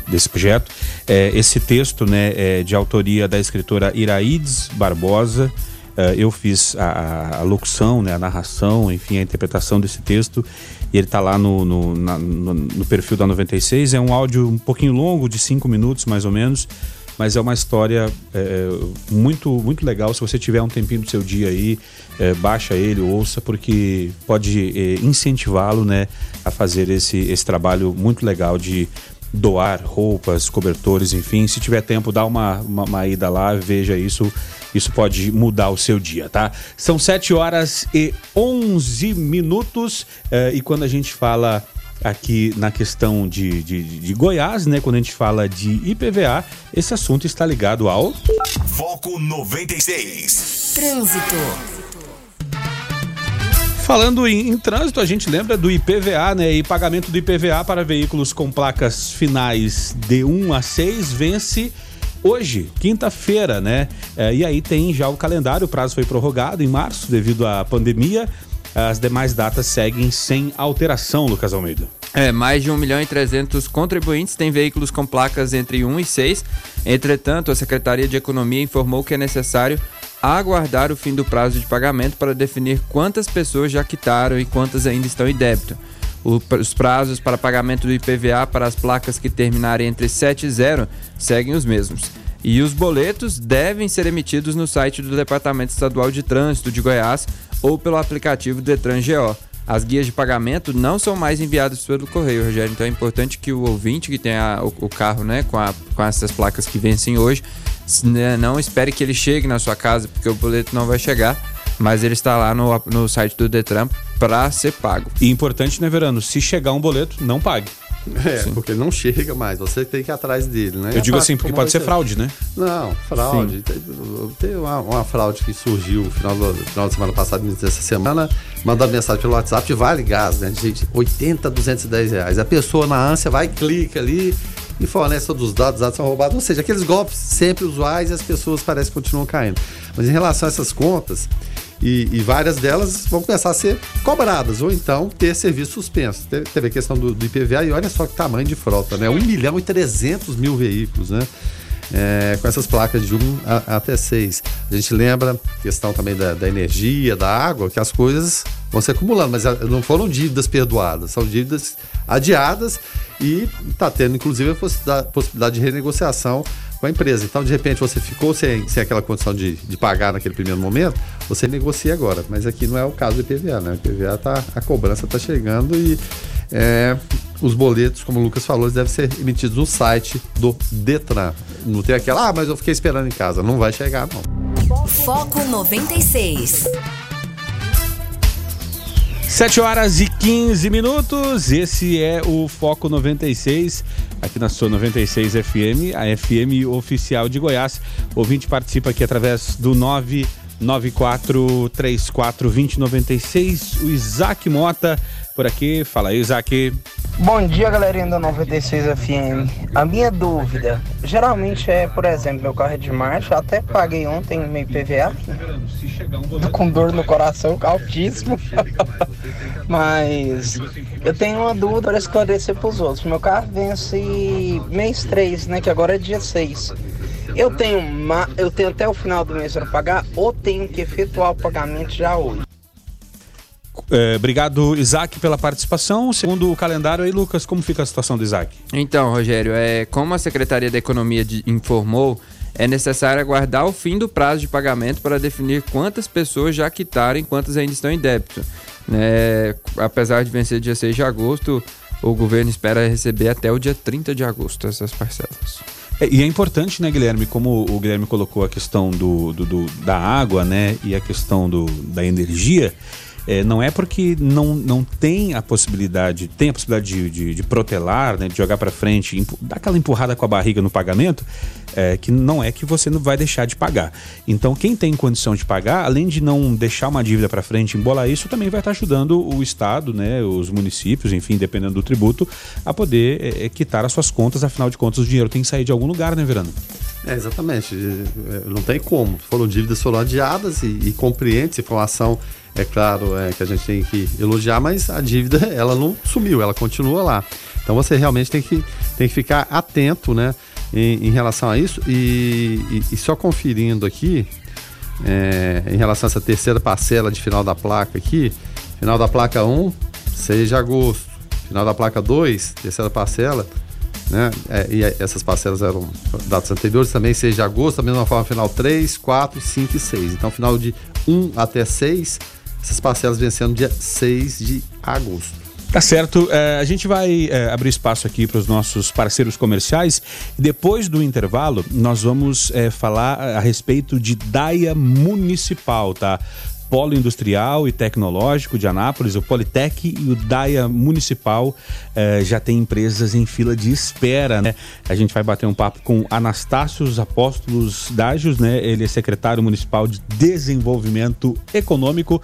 desse projeto. É, esse texto né, é de autoria da escritora Iraides Barbosa. É, eu fiz a, a locução, né, a narração, enfim, a interpretação desse texto. E ele está lá no, no, na- no- no perfil da 96. É um áudio um pouquinho longo, de cinco minutos mais ou menos. Mas é uma história é, muito, muito legal. Se você tiver um tempinho do seu dia aí, é, baixa ele, ouça, porque pode é, incentivá-lo né, a fazer esse, esse trabalho muito legal de doar roupas, cobertores, enfim. Se tiver tempo, dá uma, uma, uma ida lá, veja isso. Isso pode mudar o seu dia, tá? São 7 horas e 11 minutos. eh, e quando a gente fala aqui na questão de, de, de Goiás, né? Quando a gente fala de IPVA, esse assunto está ligado ao. Foco 96. Trânsito. Falando em, em trânsito, a gente lembra do IPVA, né? E pagamento do IPVA para veículos com placas finais de 1 a 6 vence hoje, quinta-feira, né? É, e aí tem já o calendário, o prazo foi prorrogado em março devido à pandemia. As demais datas seguem sem alteração, Lucas Almeida. É, mais de 1 milhão e 300 contribuintes têm veículos com placas entre 1 e 6. Entretanto, a Secretaria de Economia informou que é necessário aguardar o fim do prazo de pagamento para definir quantas pessoas já quitaram e quantas ainda estão em débito. Os prazos para pagamento do IPVA para as placas que terminarem entre 7 e 0 seguem os mesmos. E os boletos devem ser emitidos no site do Departamento Estadual de Trânsito de Goiás ou pelo aplicativo Detran GO. As guias de pagamento não são mais enviadas pelo correio, Rogério. Então é importante que o ouvinte que tem o, o carro né, com, a- com essas placas que vencem hoje, né, não espere que ele chegue na sua casa, porque o boleto não vai chegar, mas ele está lá no, no site do Detran para ser pago. E importante, né, Verano? Se chegar um boleto, não pague. É, porque ele não chega mais, você tem que ir atrás dele, né? Eu digo assim, porque pode ser fraude, né? Não, fraude. Tem, tem uma, uma fraude que surgiu no final, do- final de semana passada, dessa semana, mandando mensagem pelo WhatsApp Vale Gás, né? Gente, 80, 210 reais. A pessoa na ânsia vai, clica ali e fornece todos os dados, os dados são roubados. Ou seja, aqueles golpes sempre usuais e as pessoas parecem que continuam caindo. Mas em relação a essas contas, e, e várias delas vão começar a ser cobradas, ou então ter serviço suspenso. Teve, a questão do, do IPVA e olha só que tamanho de frota, né? 1 milhão e 300 mil veículos, né? É, com essas placas de 1 a- até 6. A gente lembra questão também da, da energia, da água, que as coisas vão se acumulando, mas ah, não foram dívidas perdoadas, são dívidas adiadas e está tendo, inclusive, a possibilidade de renegociação com a empresa. Então, de repente, você ficou sem, sem aquela condição de, de pagar naquele primeiro momento, você negocia agora. Mas aqui não é o caso do IPVA, né? O IPVA tá, a cobrança está chegando e é, os boletos, como o Lucas falou, devem ser emitidos no site do Detran. Não tem aquela, ah, mas eu fiquei esperando em casa. Não vai chegar, não. Foco 96. 7 horas e 15 minutos. Esse é o Foco 96, aqui na sua 96 FM, a FM oficial de Goiás. O ouvinte participa aqui através do 994342096. O Isaac Mota por aqui. Fala aí, Isaac. Bom dia, galerinha da 96 FM. A minha dúvida, geralmente é, por exemplo, meu carro é de marcha, até paguei ontem meu IPVA. Tô com dor no coração, altíssimo. Mas eu tenho uma dúvida para esclarecer para os outros. Meu carro vence mês 3, né? Que agora é dia 6. Eu tenho, ma- eu tenho até o final do mês para pagar ou tenho que efetuar o pagamento já hoje? É, obrigado, Isaac, pela participação. Segundo o calendário aí, Lucas, como fica a situação do Isaac? Então, Rogério, é, como a Secretaria da Economia de- informou, é necessário aguardar o fim do prazo de pagamento para definir quantas pessoas já quitaram e quantas ainda estão em débito. Né, apesar de vencer dia 6 de agosto, o governo espera receber até o dia 30 de agosto essas parcelas. É, e é importante, né, Guilherme, como o Guilherme colocou a questão do, do- do- da água, né, e a questão do, da energia, é, não é porque não, não tem a possibilidade, tem a possibilidade de, de, de protelar, né, de jogar para frente, dar aquela empurrada com a barriga no pagamento, é, que não é que você não vai deixar de pagar. Então, quem tem condição de pagar, além de não deixar uma dívida para frente, embolar isso, também vai estar ajudando o Estado, né, os municípios, enfim, dependendo do tributo, a poder é, é, quitar as suas contas. Afinal de contas, o dinheiro tem que sair de algum lugar, né, Verano? É, exatamente. É, não tem como. Foram dívidas foram adiadas e, e compreende essa informação. É claro é, que a gente tem que elogiar, mas a dívida ela não sumiu, ela continua lá. Então você realmente tem que, tem que ficar atento né, em, em relação a isso. E, e, e só conferindo aqui, é, em relação a essa terceira parcela de final da placa aqui, final da placa 1, 6 de agosto. Final da placa 2, terceira parcela, né? É, e essas parcelas eram datas anteriores também, 6 de agosto, da mesma forma, final 3, 4, 5 e 6. Então, final de 1 até 6, essas parcelas vencendo dia 6 de agosto. Tá certo. É, a gente vai é, abrir espaço aqui para os nossos parceiros comerciais. Depois do intervalo, nós vamos é, falar a respeito de DAIA Municipal, tá? Polo Industrial e Tecnológico de Anápolis, o Politec e o DAIA Municipal eh, já tem empresas em fila de espera, né? A gente vai bater um papo com Anastácios Apóstolos Dágios, né? Ele é secretário municipal de Desenvolvimento Econômico.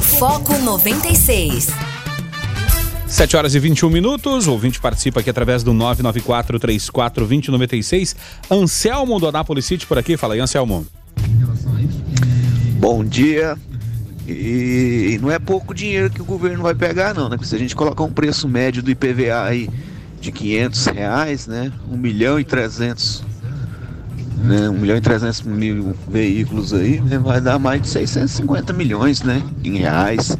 Foco 96. 7 horas e 21 minutos. O ouvinte participa aqui através do 994-34-2096. Anselmo do Anápolis City por aqui. Fala aí, Anselmo. Bom dia. E não é pouco dinheiro que o governo vai pegar, não, né? Porque se a gente colocar um preço médio do IPVA aí de 500 reais, né? 1 milhão e 300, né? 1 milhão e 300 mil veículos aí, né? vai dar mais de 650 milhões, né? Em reais.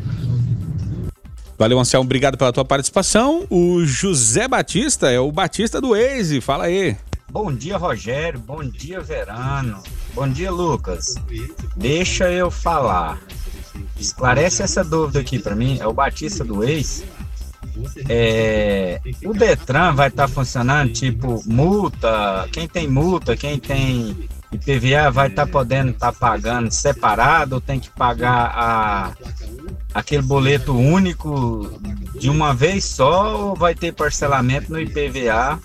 Valeu, Anselmo. Obrigado pela tua participação. O José Batista é o Batista do Waze. Fala aí. Bom dia, Rogério. Bom dia, Verano. Bom dia, Lucas. Deixa eu falar. Esclarece essa dúvida aqui para mim. É o Batista do ex. É, o Detran vai estar tá funcionando tipo multa. Quem tem multa, quem tem IPVA vai estar tá podendo estar tá pagando separado ou tem que pagar a, aquele boleto único de uma vez só ou vai ter parcelamento no IPVA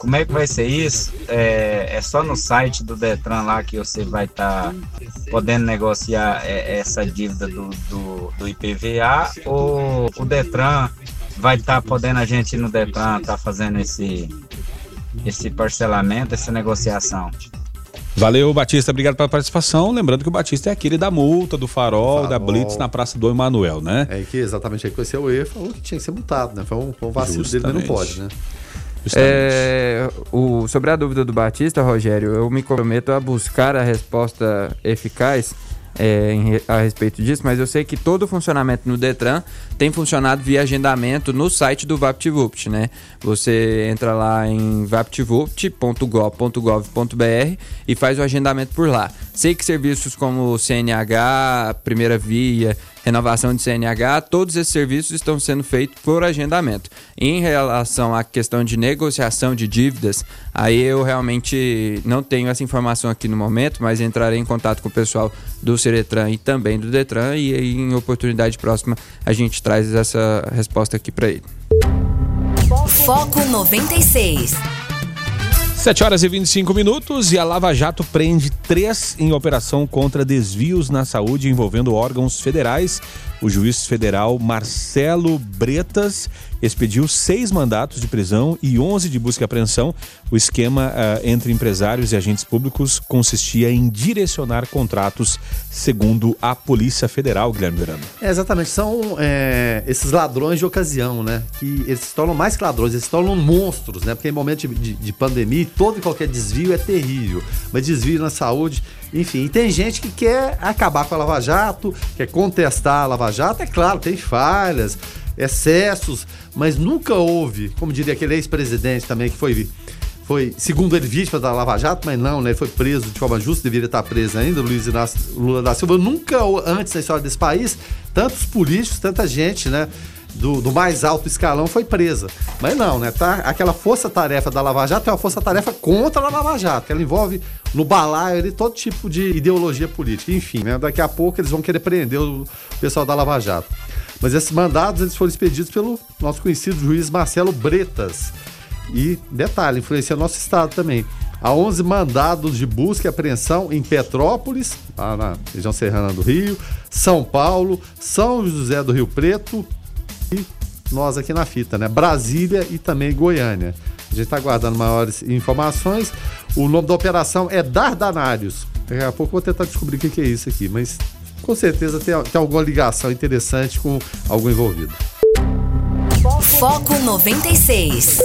como é que vai ser isso? É, é só no site do Detran lá que você vai estar tá podendo negociar é, essa dívida do, do, do, IPVA ou o Detran vai estar tá podendo a gente no Detran estar tá fazendo esse, esse parcelamento, essa negociação? Valeu, Batista. Obrigado pela participação. Lembrando que o Batista é aquele da multa, do farol, farol. da Blitz na Praça do Emanuel, né? É que exatamente aí conheceu o erro falou que tinha que ser multado, né? Foi um, um vacilo Justamente. dele, mas não pode, né? É, o, sobre a dúvida do Batista, Rogério, eu me comprometo a buscar a resposta eficaz é, em, a respeito disso, mas eu sei que todo o funcionamento no Detran tem funcionado via agendamento no site do VaptVupt, né? Você entra lá em vaptvupt.gov.gov.br e faz o agendamento por lá. Sei que serviços como CNH, Primeira Via, renovação de CNH, todos esses serviços estão sendo feitos por agendamento. Em relação à questão de negociação de dívidas, aí eu realmente não tenho essa informação aqui no momento, mas entrarei em contato com o pessoal do Ceretran e também do Detran e em oportunidade próxima a gente traz essa resposta aqui para ele. Foco 96. 7 horas e 25 minutos e a Lava Jato prende três em operação contra desvios na saúde envolvendo órgãos federais. O juiz federal Marcelo Bretas expediu seis mandatos de prisão e 11 de busca e apreensão. O esquema uh, entre empresários e agentes públicos consistia em direcionar contratos, segundo a Polícia Federal, Guilherme Verano. É, exatamente. São é, esses ladrões de ocasião, né? Que eles se tornam mais que ladrões, eles se tornam monstros, né? Porque em momento de, de, de pandemia, todo e qualquer desvio é terrível. Mas desvio na saúde, enfim. E tem gente que quer acabar com a Lava Jato, quer contestar a Lava Jato. É claro, tem falhas excessos, mas nunca houve, como diria aquele ex-presidente também que foi foi, segundo ele, vítima da Lava Jato, mas não, né? Foi preso de forma justa, deveria estar preso ainda, Luiz Inácio Lula da Silva. Nunca antes na história desse país, tantos políticos, tanta gente, né? Do, do, mais alto escalão foi presa. Mas não, né? Tá? Aquela força-tarefa da Lava Jato é uma força-tarefa contra a Lava Jato, ela envolve no balaio ali, todo tipo de ideologia política. Enfim, né? Daqui a pouco eles vão querer prender o pessoal da Lava Jato. Mas esses mandados eles foram expedidos pelo nosso conhecido juiz Marcelo Bretas. E, detalhe, influencia nosso estado também. Há 11 mandados de busca e apreensão em Petrópolis, lá na região serrana do Rio, São Paulo, São José do Rio Preto e nós aqui na fita, né? Brasília e também Goiânia. A gente está aguardando maiores informações. O nome da operação é Dardanários. Daqui a pouco eu vou tentar descobrir o que, é isso aqui, mas com certeza tem, tem alguma ligação interessante com algum envolvido. Foco 96.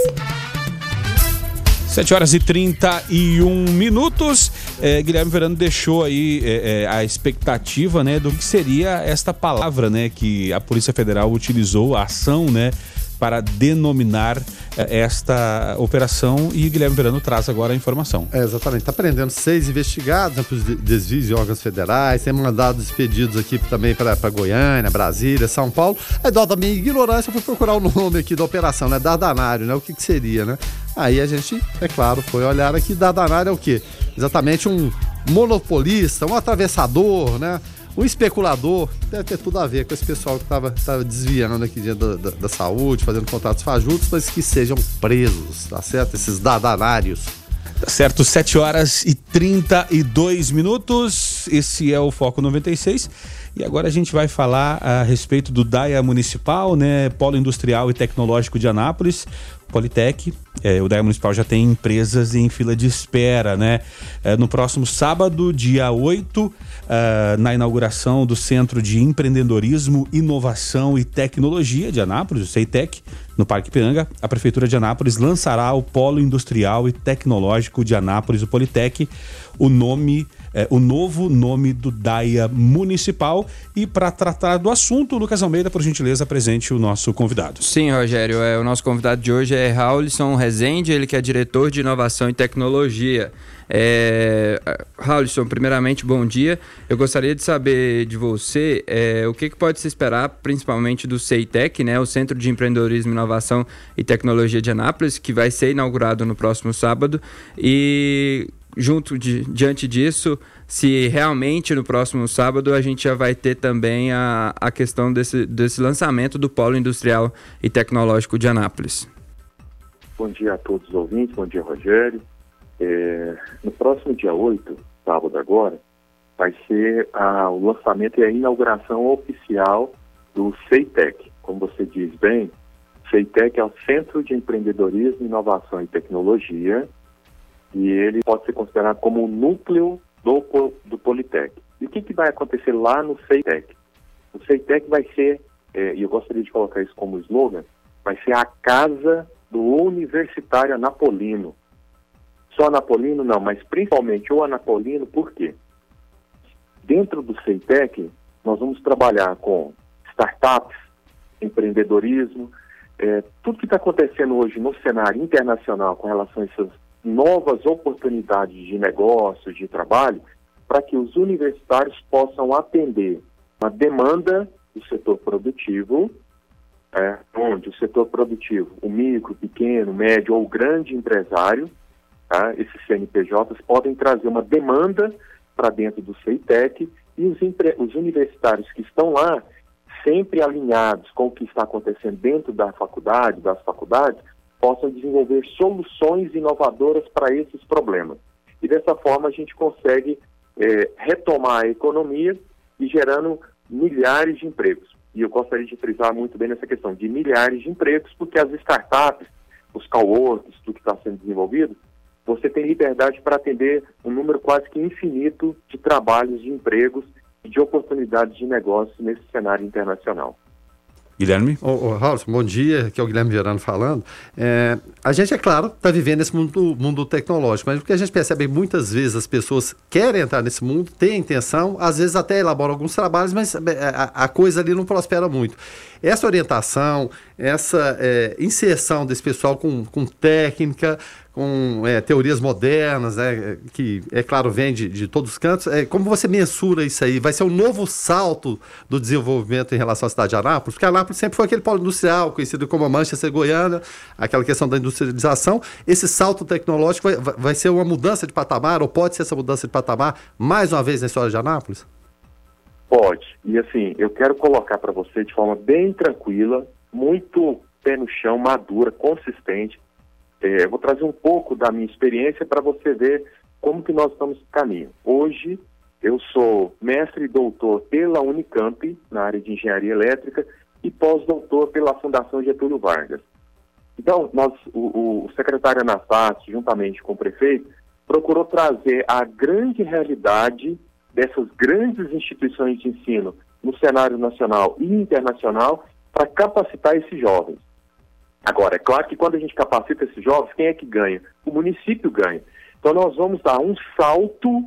7 horas e 31 minutos. É, Guilherme Verano deixou aí é, é, a expectativa né, do que seria esta palavra né, que a Polícia Federal utilizou, a ação, né? Para denominar eh, esta operação e Guilherme Verano traz agora a informação. É, exatamente. Está prendendo seis investigados né, desvios de órgãos federais, tem mandados expedidos aqui também para Goiânia, Brasília, São Paulo. É dó da minha ignorância, eu fui procurar o nome aqui da operação, né? Dardanário, né? O que, que seria, né? Aí a gente, é claro, foi olhar aqui, Dardanário é o quê? Exatamente um monopolista, um atravessador, né? Um especulador, deve ter tudo a ver com esse pessoal que estava desviando aqui da, da, da, saúde, fazendo contratos fajutos, mas que sejam presos, tá certo? Esses dadanários. Tá certo, 7 horas e 32 minutos. Esse é o Foco 96. E agora a gente vai falar a respeito do DAIA Municipal, né? Polo Industrial e Tecnológico de Anápolis. Politec, é, o DAE Municipal já tem empresas em fila de espera, né? É, no próximo sábado, dia 8, uh, é, na inauguração do Centro de Empreendedorismo, Inovação e Tecnologia de Anápolis, o CEITEC, no Parque Piranga, a Prefeitura de Anápolis lançará o Polo Industrial e Tecnológico de Anápolis, o Politec, o nome é, o novo nome do DAIA Municipal. E para tratar do assunto, Lucas Almeida, por gentileza, apresente o nosso convidado. Sim, Rogério. É, o nosso convidado de hoje é Raulison Rezende, ele que é diretor de inovação e tecnologia. É, primeiramente, bom dia. Eu gostaria de saber de você é, o que, que, pode se esperar, principalmente do CEITEC, né, o Centro de Empreendedorismo, Inovação e Tecnologia de Anápolis, que vai ser inaugurado no próximo sábado. E junto de, diante disso, se realmente no próximo sábado a gente já vai ter também a, a questão desse, desse lançamento do Polo Industrial e Tecnológico de Anápolis. Bom dia a todos os ouvintes, bom dia Rogério. É, no próximo dia 8, sábado agora, vai ser a, o lançamento e a inauguração oficial do CEITEC. Como você diz bem, CEITEC é o Centro de Empreendedorismo, Inovação e Tecnologia, e ele pode ser considerado como o núcleo do, do Politec. E o que, que vai acontecer lá no CEITEC? O CEITEC vai ser, é, e eu gostaria de colocar isso como slogan, vai ser a casa do universitário anapolino. Só anapolino não, mas principalmente o anapolino, por quê? Dentro do CEITEC, nós vamos trabalhar com startups, empreendedorismo, é, tudo que está acontecendo hoje no cenário internacional com relação a essas novas oportunidades de negócio, de trabalho, para que os universitários possam atender uma demanda do setor produtivo, é, onde o setor produtivo, o micro, pequeno, médio ou grande empresário, tá, esses CNPJs podem trazer uma demanda para dentro do CEITEC e os, os universitários que estão lá, sempre alinhados com o que está acontecendo dentro da faculdade, das faculdades, possam desenvolver soluções inovadoras para esses problemas. E dessa forma a gente consegue é, retomar a economia e gerando milhares de empregos. E eu gostaria de frisar muito bem nessa questão de milhares de empregos, porque as startups, os coworks, tudo que está sendo desenvolvido, você tem liberdade para atender um número quase que infinito de trabalhos, de empregos e de oportunidades de negócios nesse cenário internacional. Guilherme? Ô, ô bom dia, aqui é o Guilherme Verano falando. É, a gente, é claro, está vivendo nesse mundo, mundo tecnológico, mas o que a gente percebe muitas vezes as pessoas querem entrar nesse mundo, têm intenção, às vezes até elaboram alguns trabalhos, mas é, a, a coisa ali não prospera muito. Essa orientação, essa é, inserção desse pessoal com, com técnica, com é, teorias modernas, né, que, é claro, vem de, de todos os cantos. É, como você mensura isso aí? Vai ser um novo salto do desenvolvimento em relação à cidade de Anápolis? Porque Anápolis sempre foi aquele polo industrial, conhecido como a Manchester Goiana, aquela questão da industrialização. Esse salto tecnológico vai, vai ser uma mudança de patamar, ou pode ser essa mudança de patamar, mais uma vez na história de Anápolis? Pode. E assim, eu quero colocar para você de forma bem tranquila, muito pé no chão, madura, consistente, é, eu vou trazer um pouco da minha experiência para você ver como que nós estamos no caminho. Hoje, eu sou mestre e doutor pela Unicamp, na área de engenharia elétrica, e pós-doutor pela Fundação Getúlio Vargas. Então, nós, o, o secretário Anastácio, juntamente com o prefeito, procurou trazer a grande realidade dessas grandes instituições de ensino no cenário nacional e internacional para capacitar esses jovens. Agora, é claro que quando a gente capacita esses jovens, quem é que ganha? O município ganha. Então, nós vamos dar um salto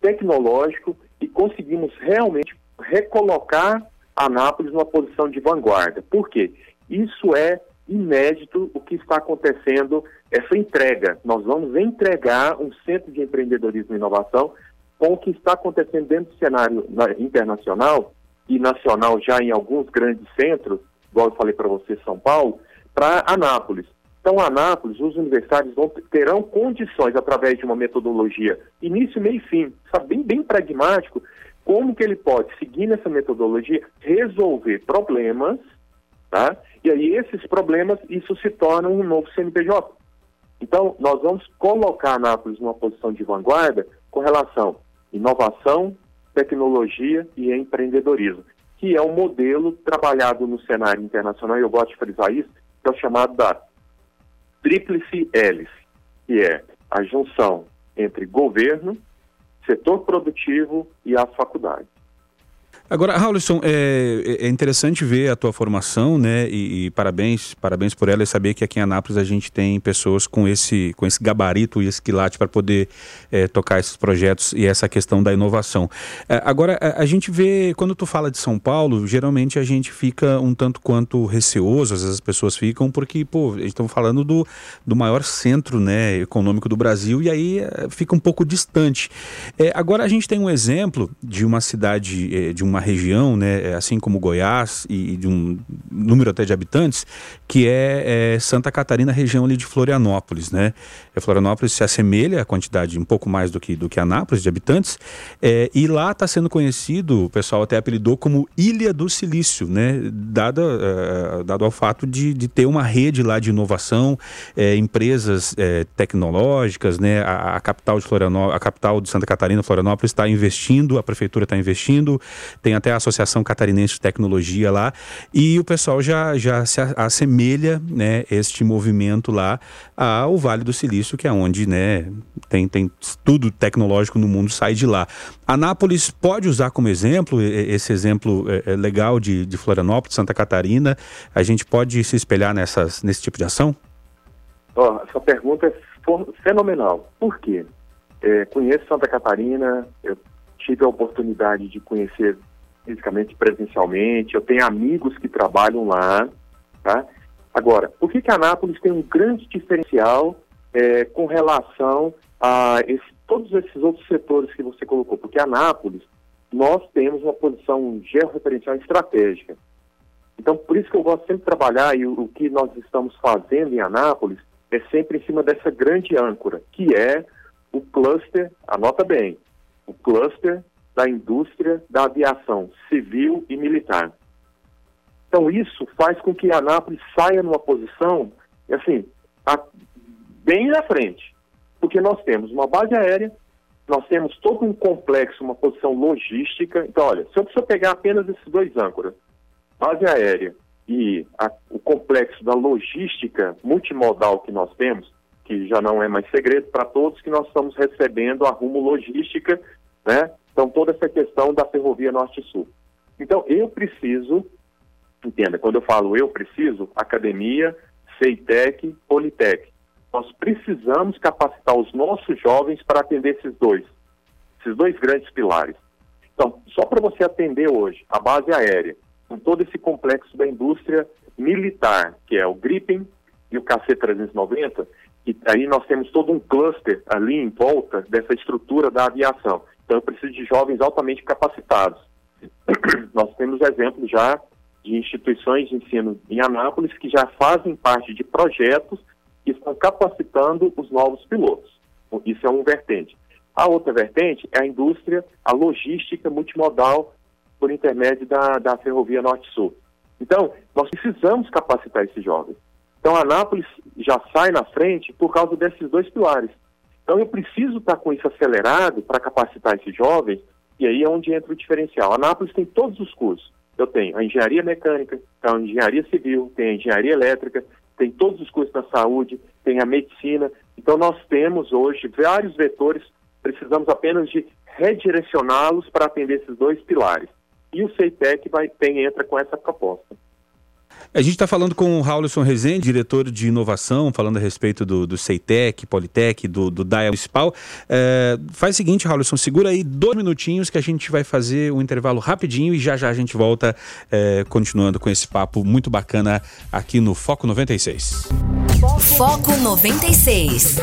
tecnológico e conseguimos realmente recolocar Anápolis numa posição de vanguarda. Por quê? Isso é inédito o que está acontecendo, essa entrega. Nós vamos entregar um centro de empreendedorismo e inovação com o que está acontecendo dentro do cenário internacional e nacional já em alguns grandes centros, igual eu falei para você, São Paulo, para Anápolis. Então, Anápolis, os universitários vão, terão condições, através de uma metodologia início, meio e fim, sabe, bem, bem pragmático, como que ele pode, seguindo essa metodologia, resolver problemas, tá? E aí esses problemas, isso se torna um novo CNPJ. Então, nós vamos colocar Anápolis numa posição de vanguarda com relação à inovação, tecnologia e empreendedorismo, que é um modelo trabalhado no cenário internacional, e eu gosto de frisar isso, que é o chamado da tríplice hélice, que é a junção entre governo, setor produtivo e a faculdade. Agora, Raulson, é, é, interessante ver a tua formação, né? E, e, parabéns, parabéns por ela e saber que aqui em Anápolis a gente tem pessoas com esse, com esse gabarito e esse quilate para poder é, tocar esses projetos e essa questão da inovação. É, agora, a, a, gente vê, quando tu fala de São Paulo, geralmente a gente fica um tanto quanto receoso, às vezes as pessoas ficam, porque, pô, está falando do, do maior centro né, econômico do Brasil e aí é, fica um pouco distante. É, agora a gente tem um exemplo de uma cidade, de uma uma região, né, é, assim como Goiás e de um número até de habitantes, que é, é Santa Catarina, região ali de Florianópolis, né? É, Florianópolis se assemelha a quantidade um pouco mais do que do que Anápolis de habitantes, é, e lá está sendo conhecido, o pessoal até apelidou como Ilha do Silício, né? Dado, é, dado ao fato de, de ter uma rede lá de inovação, é, empresas tecnológicas, né? A, a, capital de Florianópolis, a capital de Santa Catarina, Florianópolis, está investindo, a prefeitura está investindo, tem até a Associação Catarinense de Tecnologia lá, e o pessoal já, já se assemelha, né, este movimento lá ao Vale do Silício, que é onde, né, tem, tem tudo tecnológico no mundo sai de lá. Anápolis pode usar como exemplo, esse exemplo é, é legal de, de Florianópolis, Santa Catarina, a gente pode se espelhar nessas, nesse tipo de ação? Oh, essa pergunta é fenomenal. Por quê? É, conheço Santa Catarina, eu tive a oportunidade de conhecer fisicamente, presencialmente, eu tenho amigos que trabalham lá, tá? Agora, por que que Anápolis tem um grande diferencial é, com relação a esse, todos esses outros setores que você colocou? Porque Anápolis, nós temos uma posição georreferencial estratégica. Então, por isso que eu gosto sempre de trabalhar e o, o que nós estamos fazendo em Anápolis é sempre em cima dessa grande âncora, que é o cluster, anota bem, o cluster da indústria da aviação civil e militar. Então isso faz com que Anápolis saia numa posição, assim, a, bem na frente, porque nós temos uma base aérea, nós temos todo um complexo, uma posição logística. Então, olha, se eu precisar pegar apenas esses dois âncoras, base aérea e a, o complexo da logística multimodal que nós temos, que já não é mais segredo para todos que nós estamos recebendo a rumo logística, né, então, toda essa questão da ferrovia norte-sul. Então, eu preciso, entenda, quando eu falo eu preciso, academia, CEITEC, Politec. Nós precisamos capacitar os nossos jovens para atender esses dois, esses dois grandes pilares. Então, só para você atender hoje a base aérea, com todo esse complexo da indústria militar, que é o Gripen e o KC-390, e aí nós temos todo um cluster ali em volta dessa estrutura da aviação. Então, eu preciso de jovens altamente capacitados. Nós temos exemplos já de instituições de ensino em Anápolis que já fazem parte de projetos que estão capacitando os novos pilotos. Isso é um vertente. A outra vertente é a indústria, a logística multimodal por intermédio da, da Ferrovia Norte-Sul. Então, nós precisamos capacitar esses jovens. Então, a Anápolis já sai na frente por causa desses dois pilares. Então eu preciso estar com isso acelerado para capacitar esses jovens, e aí é onde entra o diferencial. A Anápolis tem todos os cursos. Eu tenho a engenharia mecânica, a engenharia civil, tem a engenharia elétrica, tem todos os cursos da saúde, tem a medicina. Então nós temos hoje vários vetores, precisamos apenas de redirecioná-los para atender esses dois pilares. E o CEITEC vai, tem, entra com essa proposta. A gente está falando com o Raulson Rezende, diretor de inovação, falando a respeito do, do CEITEC, Politec, do, do DAIA Municipal. É, faz o seguinte, Raulson, segura aí dois minutinhos que a gente vai fazer um intervalo rapidinho e já já a gente volta é, continuando com esse papo muito bacana aqui no Foco 96. Foco 96.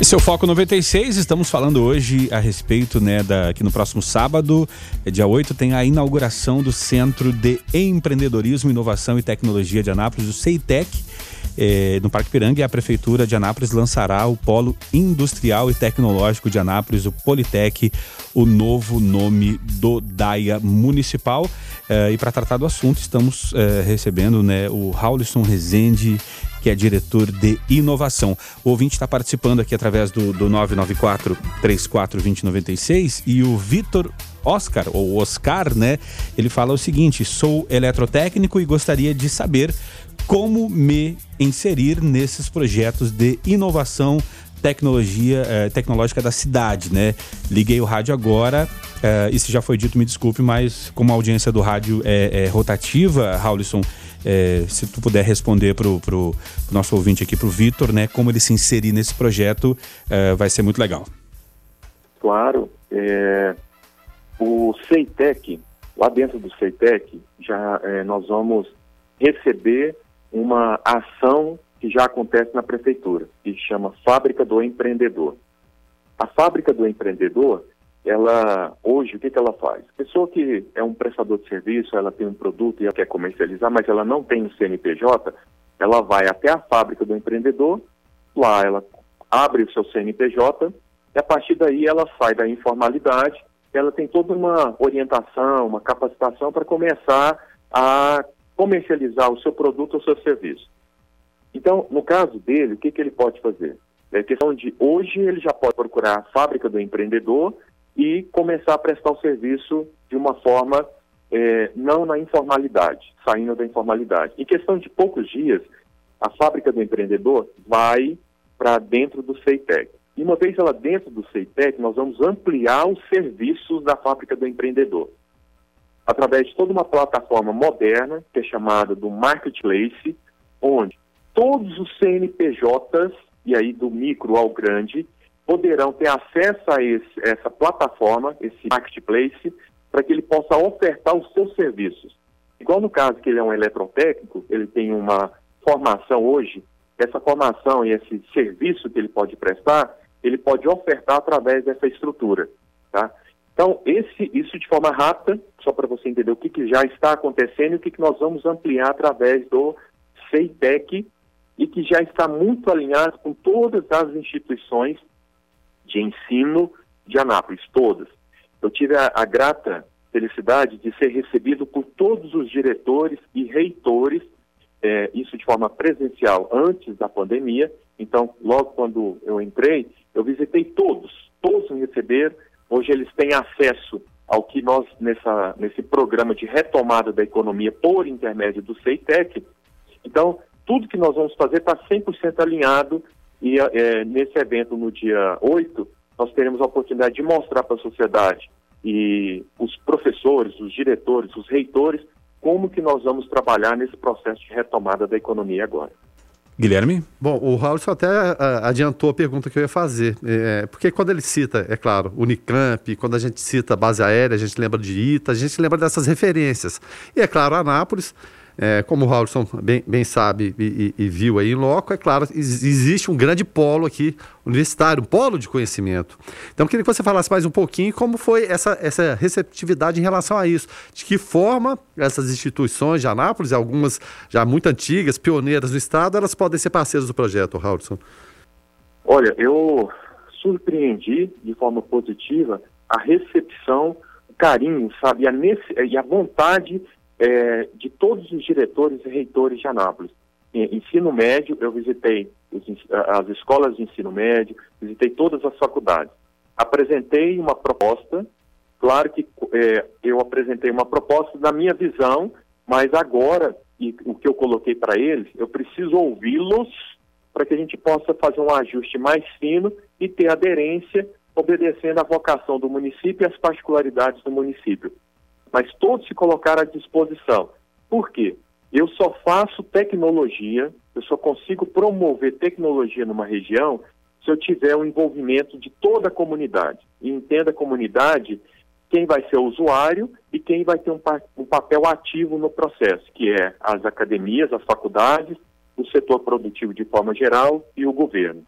Esse é o Foco 96, estamos falando hoje a respeito, né, da, que no próximo sábado, é dia 8, tem a inauguração do Centro de Empreendedorismo, Inovação e Tecnologia de Anápolis, o CEITEC, é, no Parque Piranga, e a Prefeitura de Anápolis lançará o Polo Industrial e Tecnológico de Anápolis, o Politec, o novo nome do DAIA Municipal. É, e para tratar do assunto, estamos é, recebendo né, o Raulison Rezende, que é diretor de inovação. O ouvinte está participando aqui através do, do 994 34 2096 e o Vitor Oscar, ou Oscar, né? Ele fala o seguinte: sou eletrotécnico e gostaria de saber como me inserir nesses projetos de inovação tecnologia eh, tecnológica da cidade, né? Liguei o rádio agora, eh, isso já foi dito, me desculpe, mas como a audiência do rádio é, é rotativa, Raulison, eh, se tu puder responder pro, pro, nosso ouvinte aqui, pro Vitor, né? Como ele se inserir nesse projeto, vai ser muito legal. Claro. É, o CEITEC, lá dentro do CEITEC, já nós vamos receber uma ação que já acontece na prefeitura, que chama Fábrica do Empreendedor. A Fábrica do Empreendedor, ela hoje o que, que ela faz? Pessoa que é um prestador de serviço, ela tem um produto e ela quer comercializar, mas ela não tem o CNPJ, ela vai até a Fábrica do Empreendedor, lá ela abre o seu CNPJ e a partir daí ela sai da informalidade, ela tem toda uma orientação, uma capacitação para começar a comercializar o seu produto ou seu serviço. Então, no caso dele, o que, que ele pode fazer? É questão de hoje ele já pode procurar a fábrica do empreendedor e começar a prestar o serviço de uma forma é, não na informalidade, saindo da informalidade. Em questão de poucos dias, a fábrica do empreendedor vai para dentro do CEITEC. E uma vez ela dentro do CEITEC, nós vamos ampliar os serviços da fábrica do empreendedor. Através de toda uma plataforma moderna, que é chamada do Marketplace, onde todos os CNPJs, e aí do micro ao grande, poderão ter acesso a esse, essa plataforma, esse marketplace, para que ele possa ofertar os seus serviços. Igual no caso que ele é um eletrotécnico, ele tem uma formação hoje, essa formação e esse serviço que ele pode prestar, ele pode ofertar através dessa estrutura, tá? Então, esse, isso de forma rápida, só para você entender o que, que já está acontecendo e o que, que nós vamos ampliar através do CEITEC, e que já está muito alinhado com todas as instituições de ensino de Anápolis, todas. Eu tive a, a grata felicidade de ser recebido por todos os diretores e reitores, é, isso de forma presencial antes da pandemia. Então, logo quando eu entrei, eu visitei todos, todos me receberam. Hoje eles têm acesso ao que nós, nessa, nesse programa de retomada da economia por intermédio do CEITEC. Então, tudo que nós vamos fazer está 100% alinhado e é, nesse evento, no dia 8, nós teremos a oportunidade de mostrar para a sociedade e os professores, os diretores, os reitores, como que nós vamos trabalhar nesse processo de retomada da economia agora. Guilherme? Bom, o Raul até uh, adiantou a pergunta que eu ia fazer. É, porque quando ele cita, é claro, Unicamp, quando a gente cita base aérea, a gente lembra de ITA, a gente lembra dessas referências. E é claro, Anápolis é, como o Raulson bem, bem sabe e, e, e, viu aí em loco, é claro, existe um grande polo aqui universitário, um polo de conhecimento. Então, queria que você falasse mais um pouquinho como foi essa, essa receptividade em relação a isso. De que forma essas instituições de Anápolis, algumas já muito antigas, pioneiras no Estado, elas podem ser parceiros do projeto, Raulson? Olha, eu surpreendi de forma positiva a recepção, o carinho, sabe, e a, e a vontade é, de todos os diretores e reitores de Anápolis. Em ensino médio, eu visitei os, as escolas de ensino médio, visitei todas as faculdades. Apresentei uma proposta, claro que é, eu apresentei uma proposta da minha visão, mas agora e o que eu coloquei para eles, eu preciso ouvi-los para que a gente possa fazer um ajuste mais fino e ter aderência, obedecendo à vocação do município e às particularidades do município. Mas todos se colocaram à disposição. Por quê? Eu só faço tecnologia, eu só consigo promover tecnologia numa região se eu tiver o envolvimento de toda a comunidade. E entenda a comunidade quem vai ser o usuário e quem vai ter um, um, papel ativo no processo, que é as academias, as faculdades, o setor produtivo de forma geral e o governo.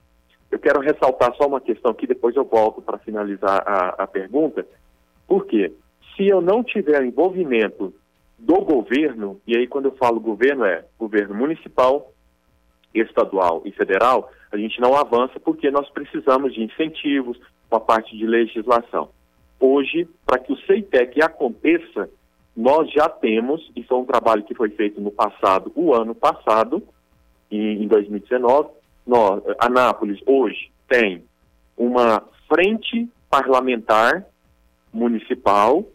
Eu quero ressaltar só uma questão aqui, depois eu volto para finalizar a, a pergunta. Por quê? Se eu não tiver envolvimento do governo, e aí quando eu falo governo é governo municipal, estadual e federal, a gente não avança porque nós precisamos de incentivos, uma parte de legislação. Hoje, para que o CEITEC aconteça, nós já temos, e foi um trabalho que foi feito no passado, o ano passado, em, em 2019, nós, Anápolis hoje tem uma frente parlamentar municipal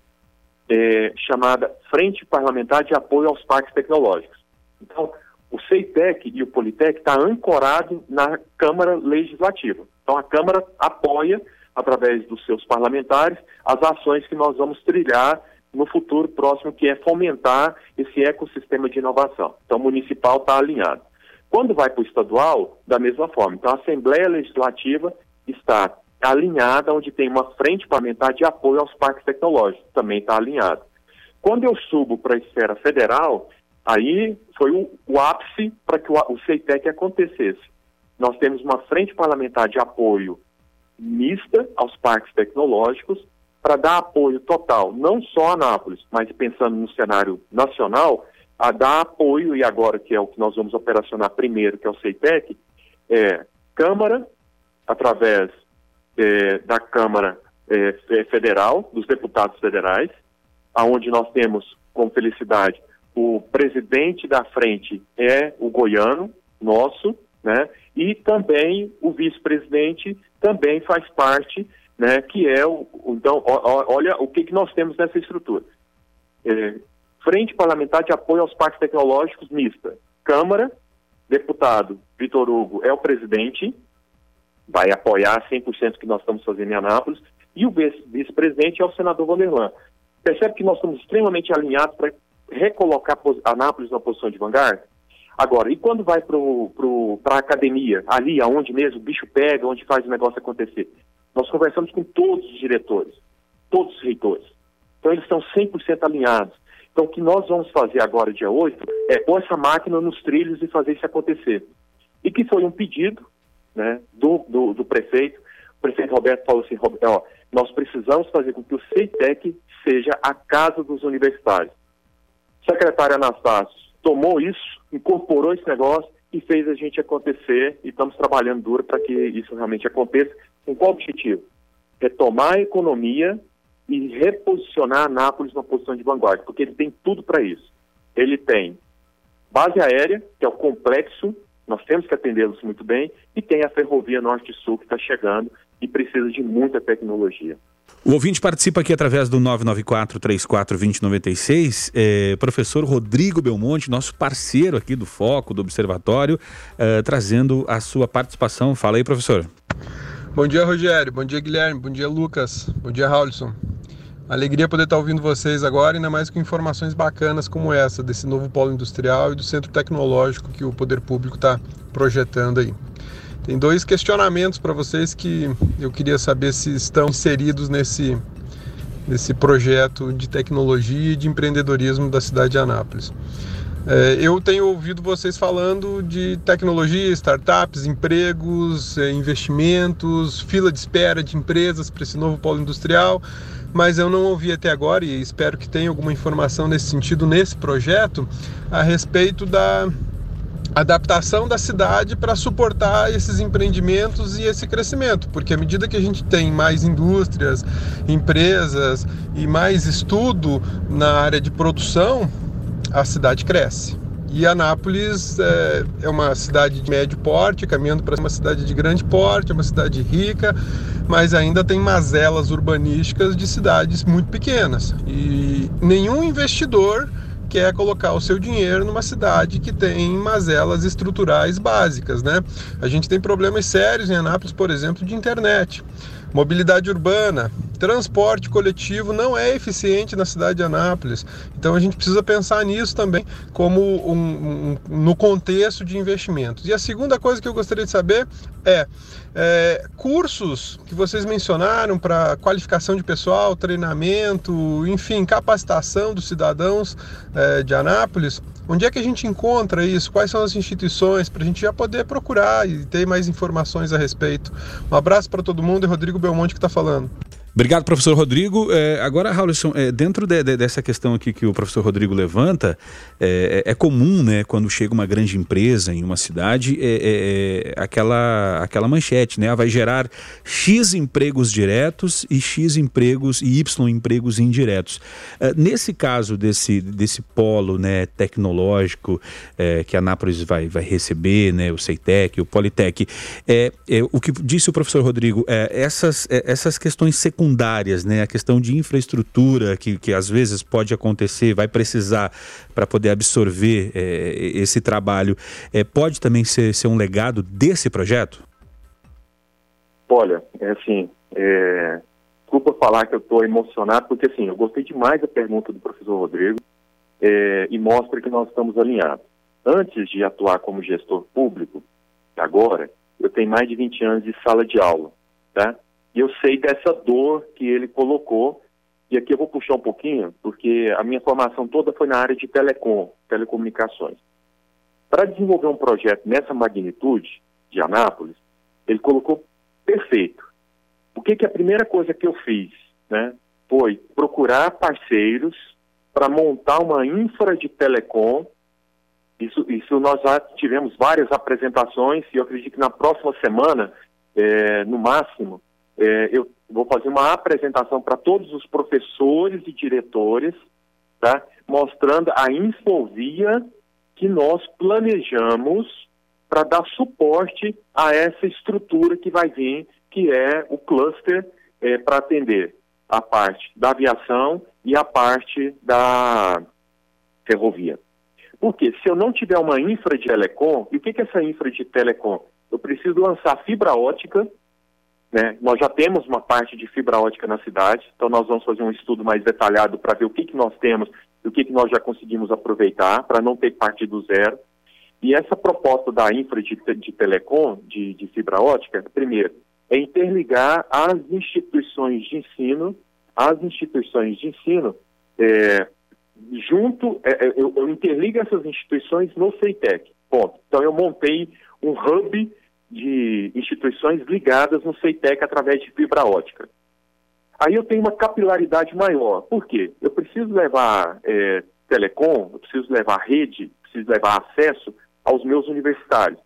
é, chamada Frente Parlamentar de Apoio aos Parques Tecnológicos. Então, o CEITEC e o Politec está ancorado na Câmara Legislativa. Então, a Câmara apoia, através dos seus parlamentares, as ações que nós vamos trilhar no futuro próximo, que é fomentar esse ecossistema de inovação. Então, o municipal está alinhado. Quando vai para o estadual, da mesma forma. Então, a Assembleia Legislativa está alinhada, onde tem uma frente parlamentar de apoio aos parques tecnológicos, também está alinhado. Quando eu subo para a esfera federal, aí foi o, o ápice para que o, o CEITEC acontecesse. Nós temos uma frente parlamentar de apoio mista aos parques tecnológicos para dar apoio total, não só a Anápolis, mas pensando no cenário nacional, a dar apoio, e agora que é o que nós vamos operacionar primeiro, que é o CEITEC, é Câmara, através é, da Câmara é, Federal, dos deputados federais, aonde nós temos, com felicidade, o presidente da frente é o goiano, nosso, né? E também o vice-presidente também faz parte, né? Que é o. Então, olha o que, que nós temos nessa estrutura. É, Frente Parlamentar de Apoio aos Parques Tecnológicos Mista. Câmara, deputado Vitor Hugo é o presidente, vai apoiar 100% que nós estamos fazendo em Anápolis, e o vice-presidente é o senador Vanderlan. Percebe que nós estamos extremamente alinhados para recolocar Anápolis na posição de vanguarda? Agora, e quando vai para a academia, ali aonde mesmo o bicho pega, onde faz o negócio acontecer? Nós conversamos com todos os diretores, todos os reitores. Então eles estão 100% alinhados. Então, o que nós vamos fazer agora, dia 8, é pôr essa máquina nos trilhos e fazer isso acontecer. E que foi um pedido né, do, do, do prefeito. O prefeito Roberto falou assim, ó, nós precisamos fazer com que o CEITEC seja a casa dos universitários. O secretário Anastácio tomou isso, incorporou esse negócio e fez a gente acontecer e estamos trabalhando duro para que isso realmente aconteça. Com qual objetivo? Retomar a economia e reposicionar Anápolis numa posição de vanguarda, porque ele tem tudo para isso. Ele tem base aérea, que é o complexo, nós temos que atendê-los muito bem, e tem a ferrovia norte-sul que está chegando e precisa de muita tecnologia. O ouvinte participa aqui através do 994-34-2096. É, professor Rodrigo Belmonte, nosso parceiro aqui do Foco, do Observatório, é, trazendo a sua participação. Fala aí, professor. Bom dia, Rogério. Bom dia, Guilherme. Bom dia, Lucas. Bom dia, Raulson. Alegria poder estar ouvindo vocês agora, ainda mais com informações bacanas como essa, desse novo polo industrial e do centro tecnológico que o poder público está projetando aí. Tem dois questionamentos para vocês que eu queria saber se estão inseridos nesse, nesse projeto de tecnologia e de empreendedorismo da cidade de Anápolis. É, eu tenho ouvido vocês falando de tecnologia, startups, empregos, é, investimentos, fila de espera de empresas para esse novo polo industrial mas eu não ouvi até agora e espero que tenha alguma informação nesse sentido nesse projeto a respeito da adaptação da cidade para suportar esses empreendimentos e esse crescimento, porque à medida que a gente tem mais indústrias, empresas e mais estudo na área de produção, a cidade cresce. E Anápolis é, é uma cidade de médio porte, caminhando para uma cidade de grande porte, uma cidade rica, mas ainda tem mazelas urbanísticas de cidades muito pequenas. E nenhum investidor quer colocar o seu dinheiro numa cidade que tem mazelas estruturais básicas, né? A gente tem problemas sérios em Anápolis, por exemplo, de internet. Mobilidade urbana, transporte coletivo não é eficiente na cidade de Anápolis. Então a gente precisa pensar nisso também como um, um, no contexto de investimentos. E a segunda coisa que eu gostaria de saber é, é cursos que vocês mencionaram para qualificação de pessoal, treinamento, enfim, capacitação dos cidadãos é, de Anápolis. Onde é que a gente encontra isso? Quais são as instituições para a gente já poder procurar e ter mais informações a respeito? Um abraço para todo mundo e Rodrigo Belmonte que está falando. Obrigado, professor Rodrigo. É, agora, Raulson, é, dentro de, de, dessa questão aqui que o professor Rodrigo levanta, é, é, é comum, né, quando chega uma grande empresa em uma cidade, é, é, aquela, aquela manchete, né, vai gerar X empregos diretos e X empregos e Y empregos indiretos. nesse caso desse, desse polo né, tecnológico que a Anápolis vai, vai receber, né, o CEITEC, o Politec, é, o que disse o professor Rodrigo, essas, essas questões secundárias secundárias, né? A questão de infraestrutura que, que às vezes pode acontecer, vai precisar para poder absorver é, esse trabalho, é, pode também ser, ser um legado desse projeto? Olha, é assim, é... desculpa falar que eu estou emocionado, porque assim, eu gostei demais da pergunta do professor Rodrigo é... e mostra que nós estamos alinhados. Antes de atuar como gestor público, agora, eu tenho mais de 20 anos de sala de aula, tá? E eu sei dessa dor que ele colocou. E aqui eu vou puxar um pouquinho, porque a minha formação toda foi na área de telecom, telecomunicações. Para desenvolver um projeto nessa magnitude de Anápolis, ele colocou perfeito. O que, que a primeira coisa que eu fiz, né, foi procurar parceiros para montar uma infra de telecom. Isso, isso nós já tivemos várias apresentações e eu acredito que na próxima semana, é, no máximo, é, eu vou fazer uma apresentação para todos os professores e diretores, tá? mostrando a infovia que nós planejamos para dar suporte a essa estrutura que vai vir, que é o cluster é, para atender a parte da aviação e a parte da ferrovia. Porque se eu não tiver uma infra de telecom, e o que, que é essa infra de telecom? Eu preciso lançar fibra ótica né? Nós já temos uma parte de fibra ótica na cidade, então nós vamos fazer um estudo mais detalhado para ver o que, que nós temos e o que, que nós já conseguimos aproveitar, para não ter partir do zero. E essa proposta da infra de, de telecom, de, de fibra ótica, primeiro, é interligar as instituições de ensino, as instituições de ensino, é, junto, é, é eu, eu interligo essas instituições no CEITEC, ponto. Então eu montei um hub de instituições ligadas no CEITEC através de fibra ótica. Aí eu tenho uma capilaridade maior. Por quê? Eu preciso levar é, telecom, eu preciso levar rede, preciso levar acesso aos meus universitários.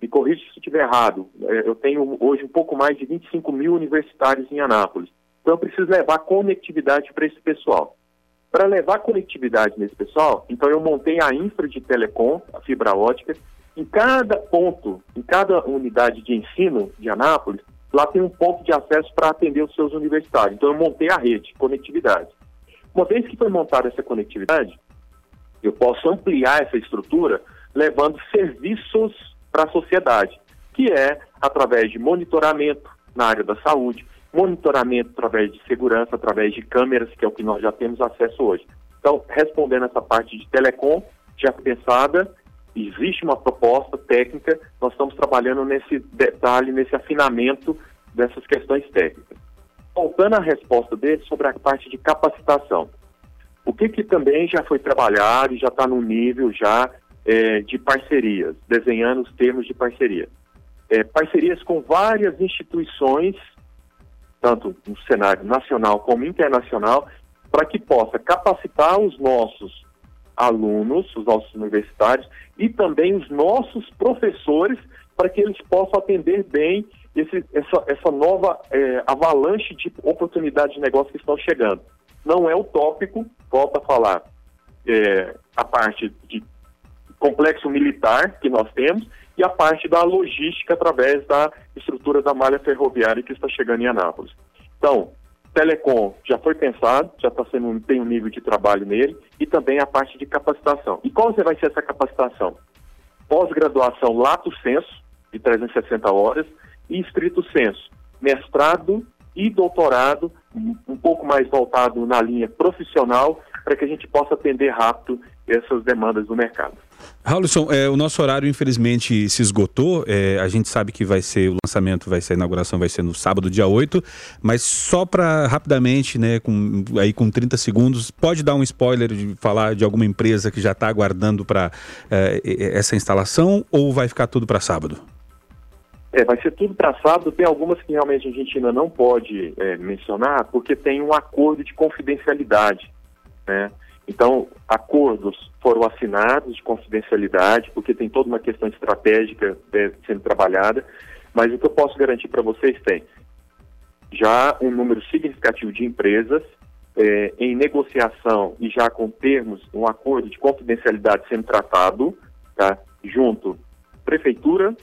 Me corrija se estiver errado. É, eu tenho hoje um pouco mais de 25 mil universitários em Anápolis. Então eu preciso levar conectividade para esse pessoal. Para levar conectividade nesse pessoal, então eu montei a infra de telecom, a fibra ótica, em cada ponto, em cada unidade de ensino de Anápolis, lá tem um ponto de acesso para atender os seus universitários. Então eu montei a rede, conectividade. Uma vez que foi montada essa conectividade, eu posso ampliar essa estrutura levando serviços para a sociedade, que é através de monitoramento na área da saúde, monitoramento através de segurança, através de câmeras, que é o que nós já temos acesso hoje. Então, respondendo essa parte de telecom, já pensada existe uma proposta técnica, nós estamos trabalhando nesse detalhe, nesse afinamento dessas questões técnicas. Voltando à resposta dele sobre a parte de capacitação. O que, que também já foi trabalhado e já está no nível já é, de parcerias, desenhando os termos de parceria. É, parcerias com várias instituições, tanto no cenário nacional como internacional, para que possa capacitar os nossos alunos, os nossos universitários e também os nossos professores para que eles possam atender bem esse, essa, essa nova é, avalanche de oportunidades de negócio que estão chegando. Não é utópico, volta a falar, é, a parte de complexo militar que nós temos e a parte da logística através da estrutura da malha ferroviária que está chegando em Anápolis. Então, telecom já foi pensado, já está sendo tem um nível de trabalho nele e também a parte de capacitação. E qual vai ser essa capacitação? Pós-graduação lato senso de 360 horas e estrito senso, mestrado e doutorado, um pouco mais voltado na linha profissional, para que a gente possa atender rápido essas demandas do mercado. Raulson, é, o nosso horário infelizmente se esgotou. É, a gente sabe que vai ser o lançamento, vai ser a inauguração, vai ser no sábado, dia 8. Mas só para rapidamente, né, com, aí com 30 segundos, pode dar um spoiler de falar de alguma empresa que já está aguardando para é, essa instalação ou vai ficar tudo para sábado? É, vai ser tudo para sábado. Tem algumas que realmente a gente ainda não pode é, mencionar, porque tem um acordo de confidencialidade. Né? Então, acordos foram assinados de confidencialidade, porque tem toda uma questão estratégica é, sendo trabalhada. Mas o que eu posso garantir para vocês tem já um número significativo de empresas é, em negociação e já com termos, um acordo de confidencialidade sendo tratado, tá? junto prefeitura,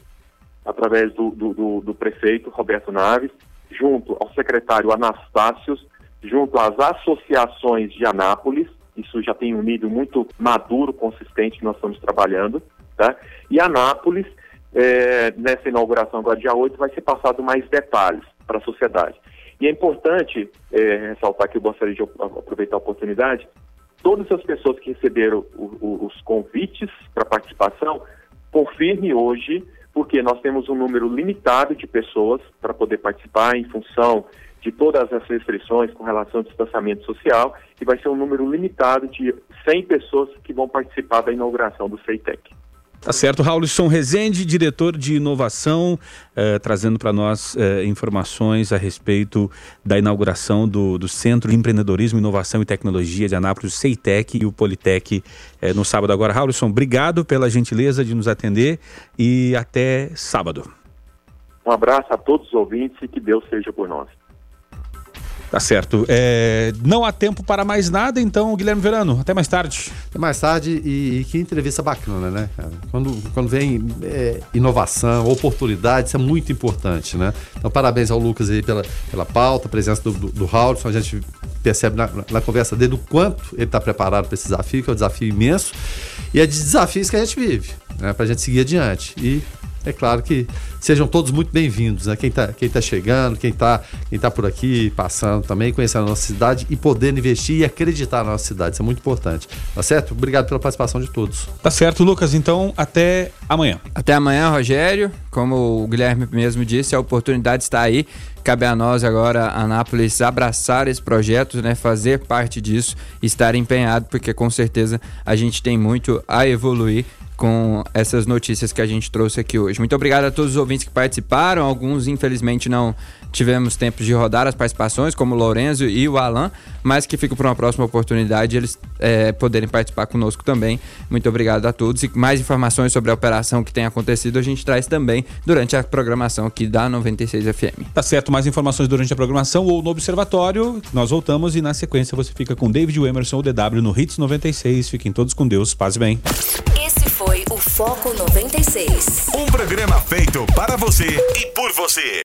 através do, do, do, do prefeito Roberto Naves, junto ao secretário Anastácios, junto às associações de Anápolis, isso já tem um nível muito maduro, consistente que nós estamos trabalhando, tá? E Anápolis, é, nessa inauguração agora dia 8, vai ser passado mais detalhes para a sociedade. E é importante é, ressaltar que eu gostaria de aproveitar a oportunidade, todas as pessoas que receberam o, o, os convites para participação, confirme hoje porque nós temos um número limitado de pessoas para poder participar em função de todas as restrições com relação ao distanciamento social e vai ser um número limitado de 100 pessoas que vão participar da inauguração do CEITEC. Tá certo, Raulson Rezende, diretor de inovação, eh, trazendo para nós eh, informações a respeito da inauguração do, do, Centro de Empreendedorismo, Inovação e Tecnologia de Anápolis, o CEITEC e o Politec eh, no sábado agora. Raulson, obrigado pela gentileza de nos atender e até sábado. Um abraço a todos os ouvintes e que Deus seja por nós. Tá certo. É, não há tempo para mais nada, então, Guilherme Verano, até mais tarde. Até mais tarde e, e que entrevista bacana, né, cara? Quando, quando vem é, inovação, oportunidade, isso é muito importante, né? Então, parabéns ao Lucas aí pela, pela pauta, presença do, do, do Haldson, a gente percebe na, na conversa dele o quanto ele está preparado para esse desafio, que é um desafio imenso, e é de desafios que a gente vive, né? Para a gente seguir adiante. E é claro que sejam todos muito bem-vindos, né? Quem está quem tá chegando, quem está quem tá por aqui, passando também, conhecendo a nossa cidade e podendo investir e acreditar na nossa cidade. Isso é muito importante. Tá certo? Obrigado pela participação de todos. Tá certo, Lucas. Então, até amanhã. Até amanhã, Rogério. Como o Guilherme mesmo disse, a oportunidade está aí. Cabe a nós agora, Anápolis, abraçar esse projeto, né? Fazer parte disso, estar empenhado, porque com certeza a gente tem muito a evoluir com essas notícias que a gente trouxe aqui hoje. Muito obrigado a todos os ouvintes que participaram. Alguns, infelizmente, não tivemos tempo de rodar as participações, como o Lourenço e o Alan, mas que fica para uma próxima oportunidade eles é, poderem participar conosco também. Muito obrigado a todos. E mais informações sobre a operação que tem acontecido a gente traz também durante a programação aqui da 96 FM. Tá certo, mais informações durante a programação ou no Observatório. Nós voltamos e na sequência você fica com David Emerson, o DW no Hits 96. Fiquem todos com Deus. Paz e bem. Esse foi o Foco 96. Um programa feito para você e por você.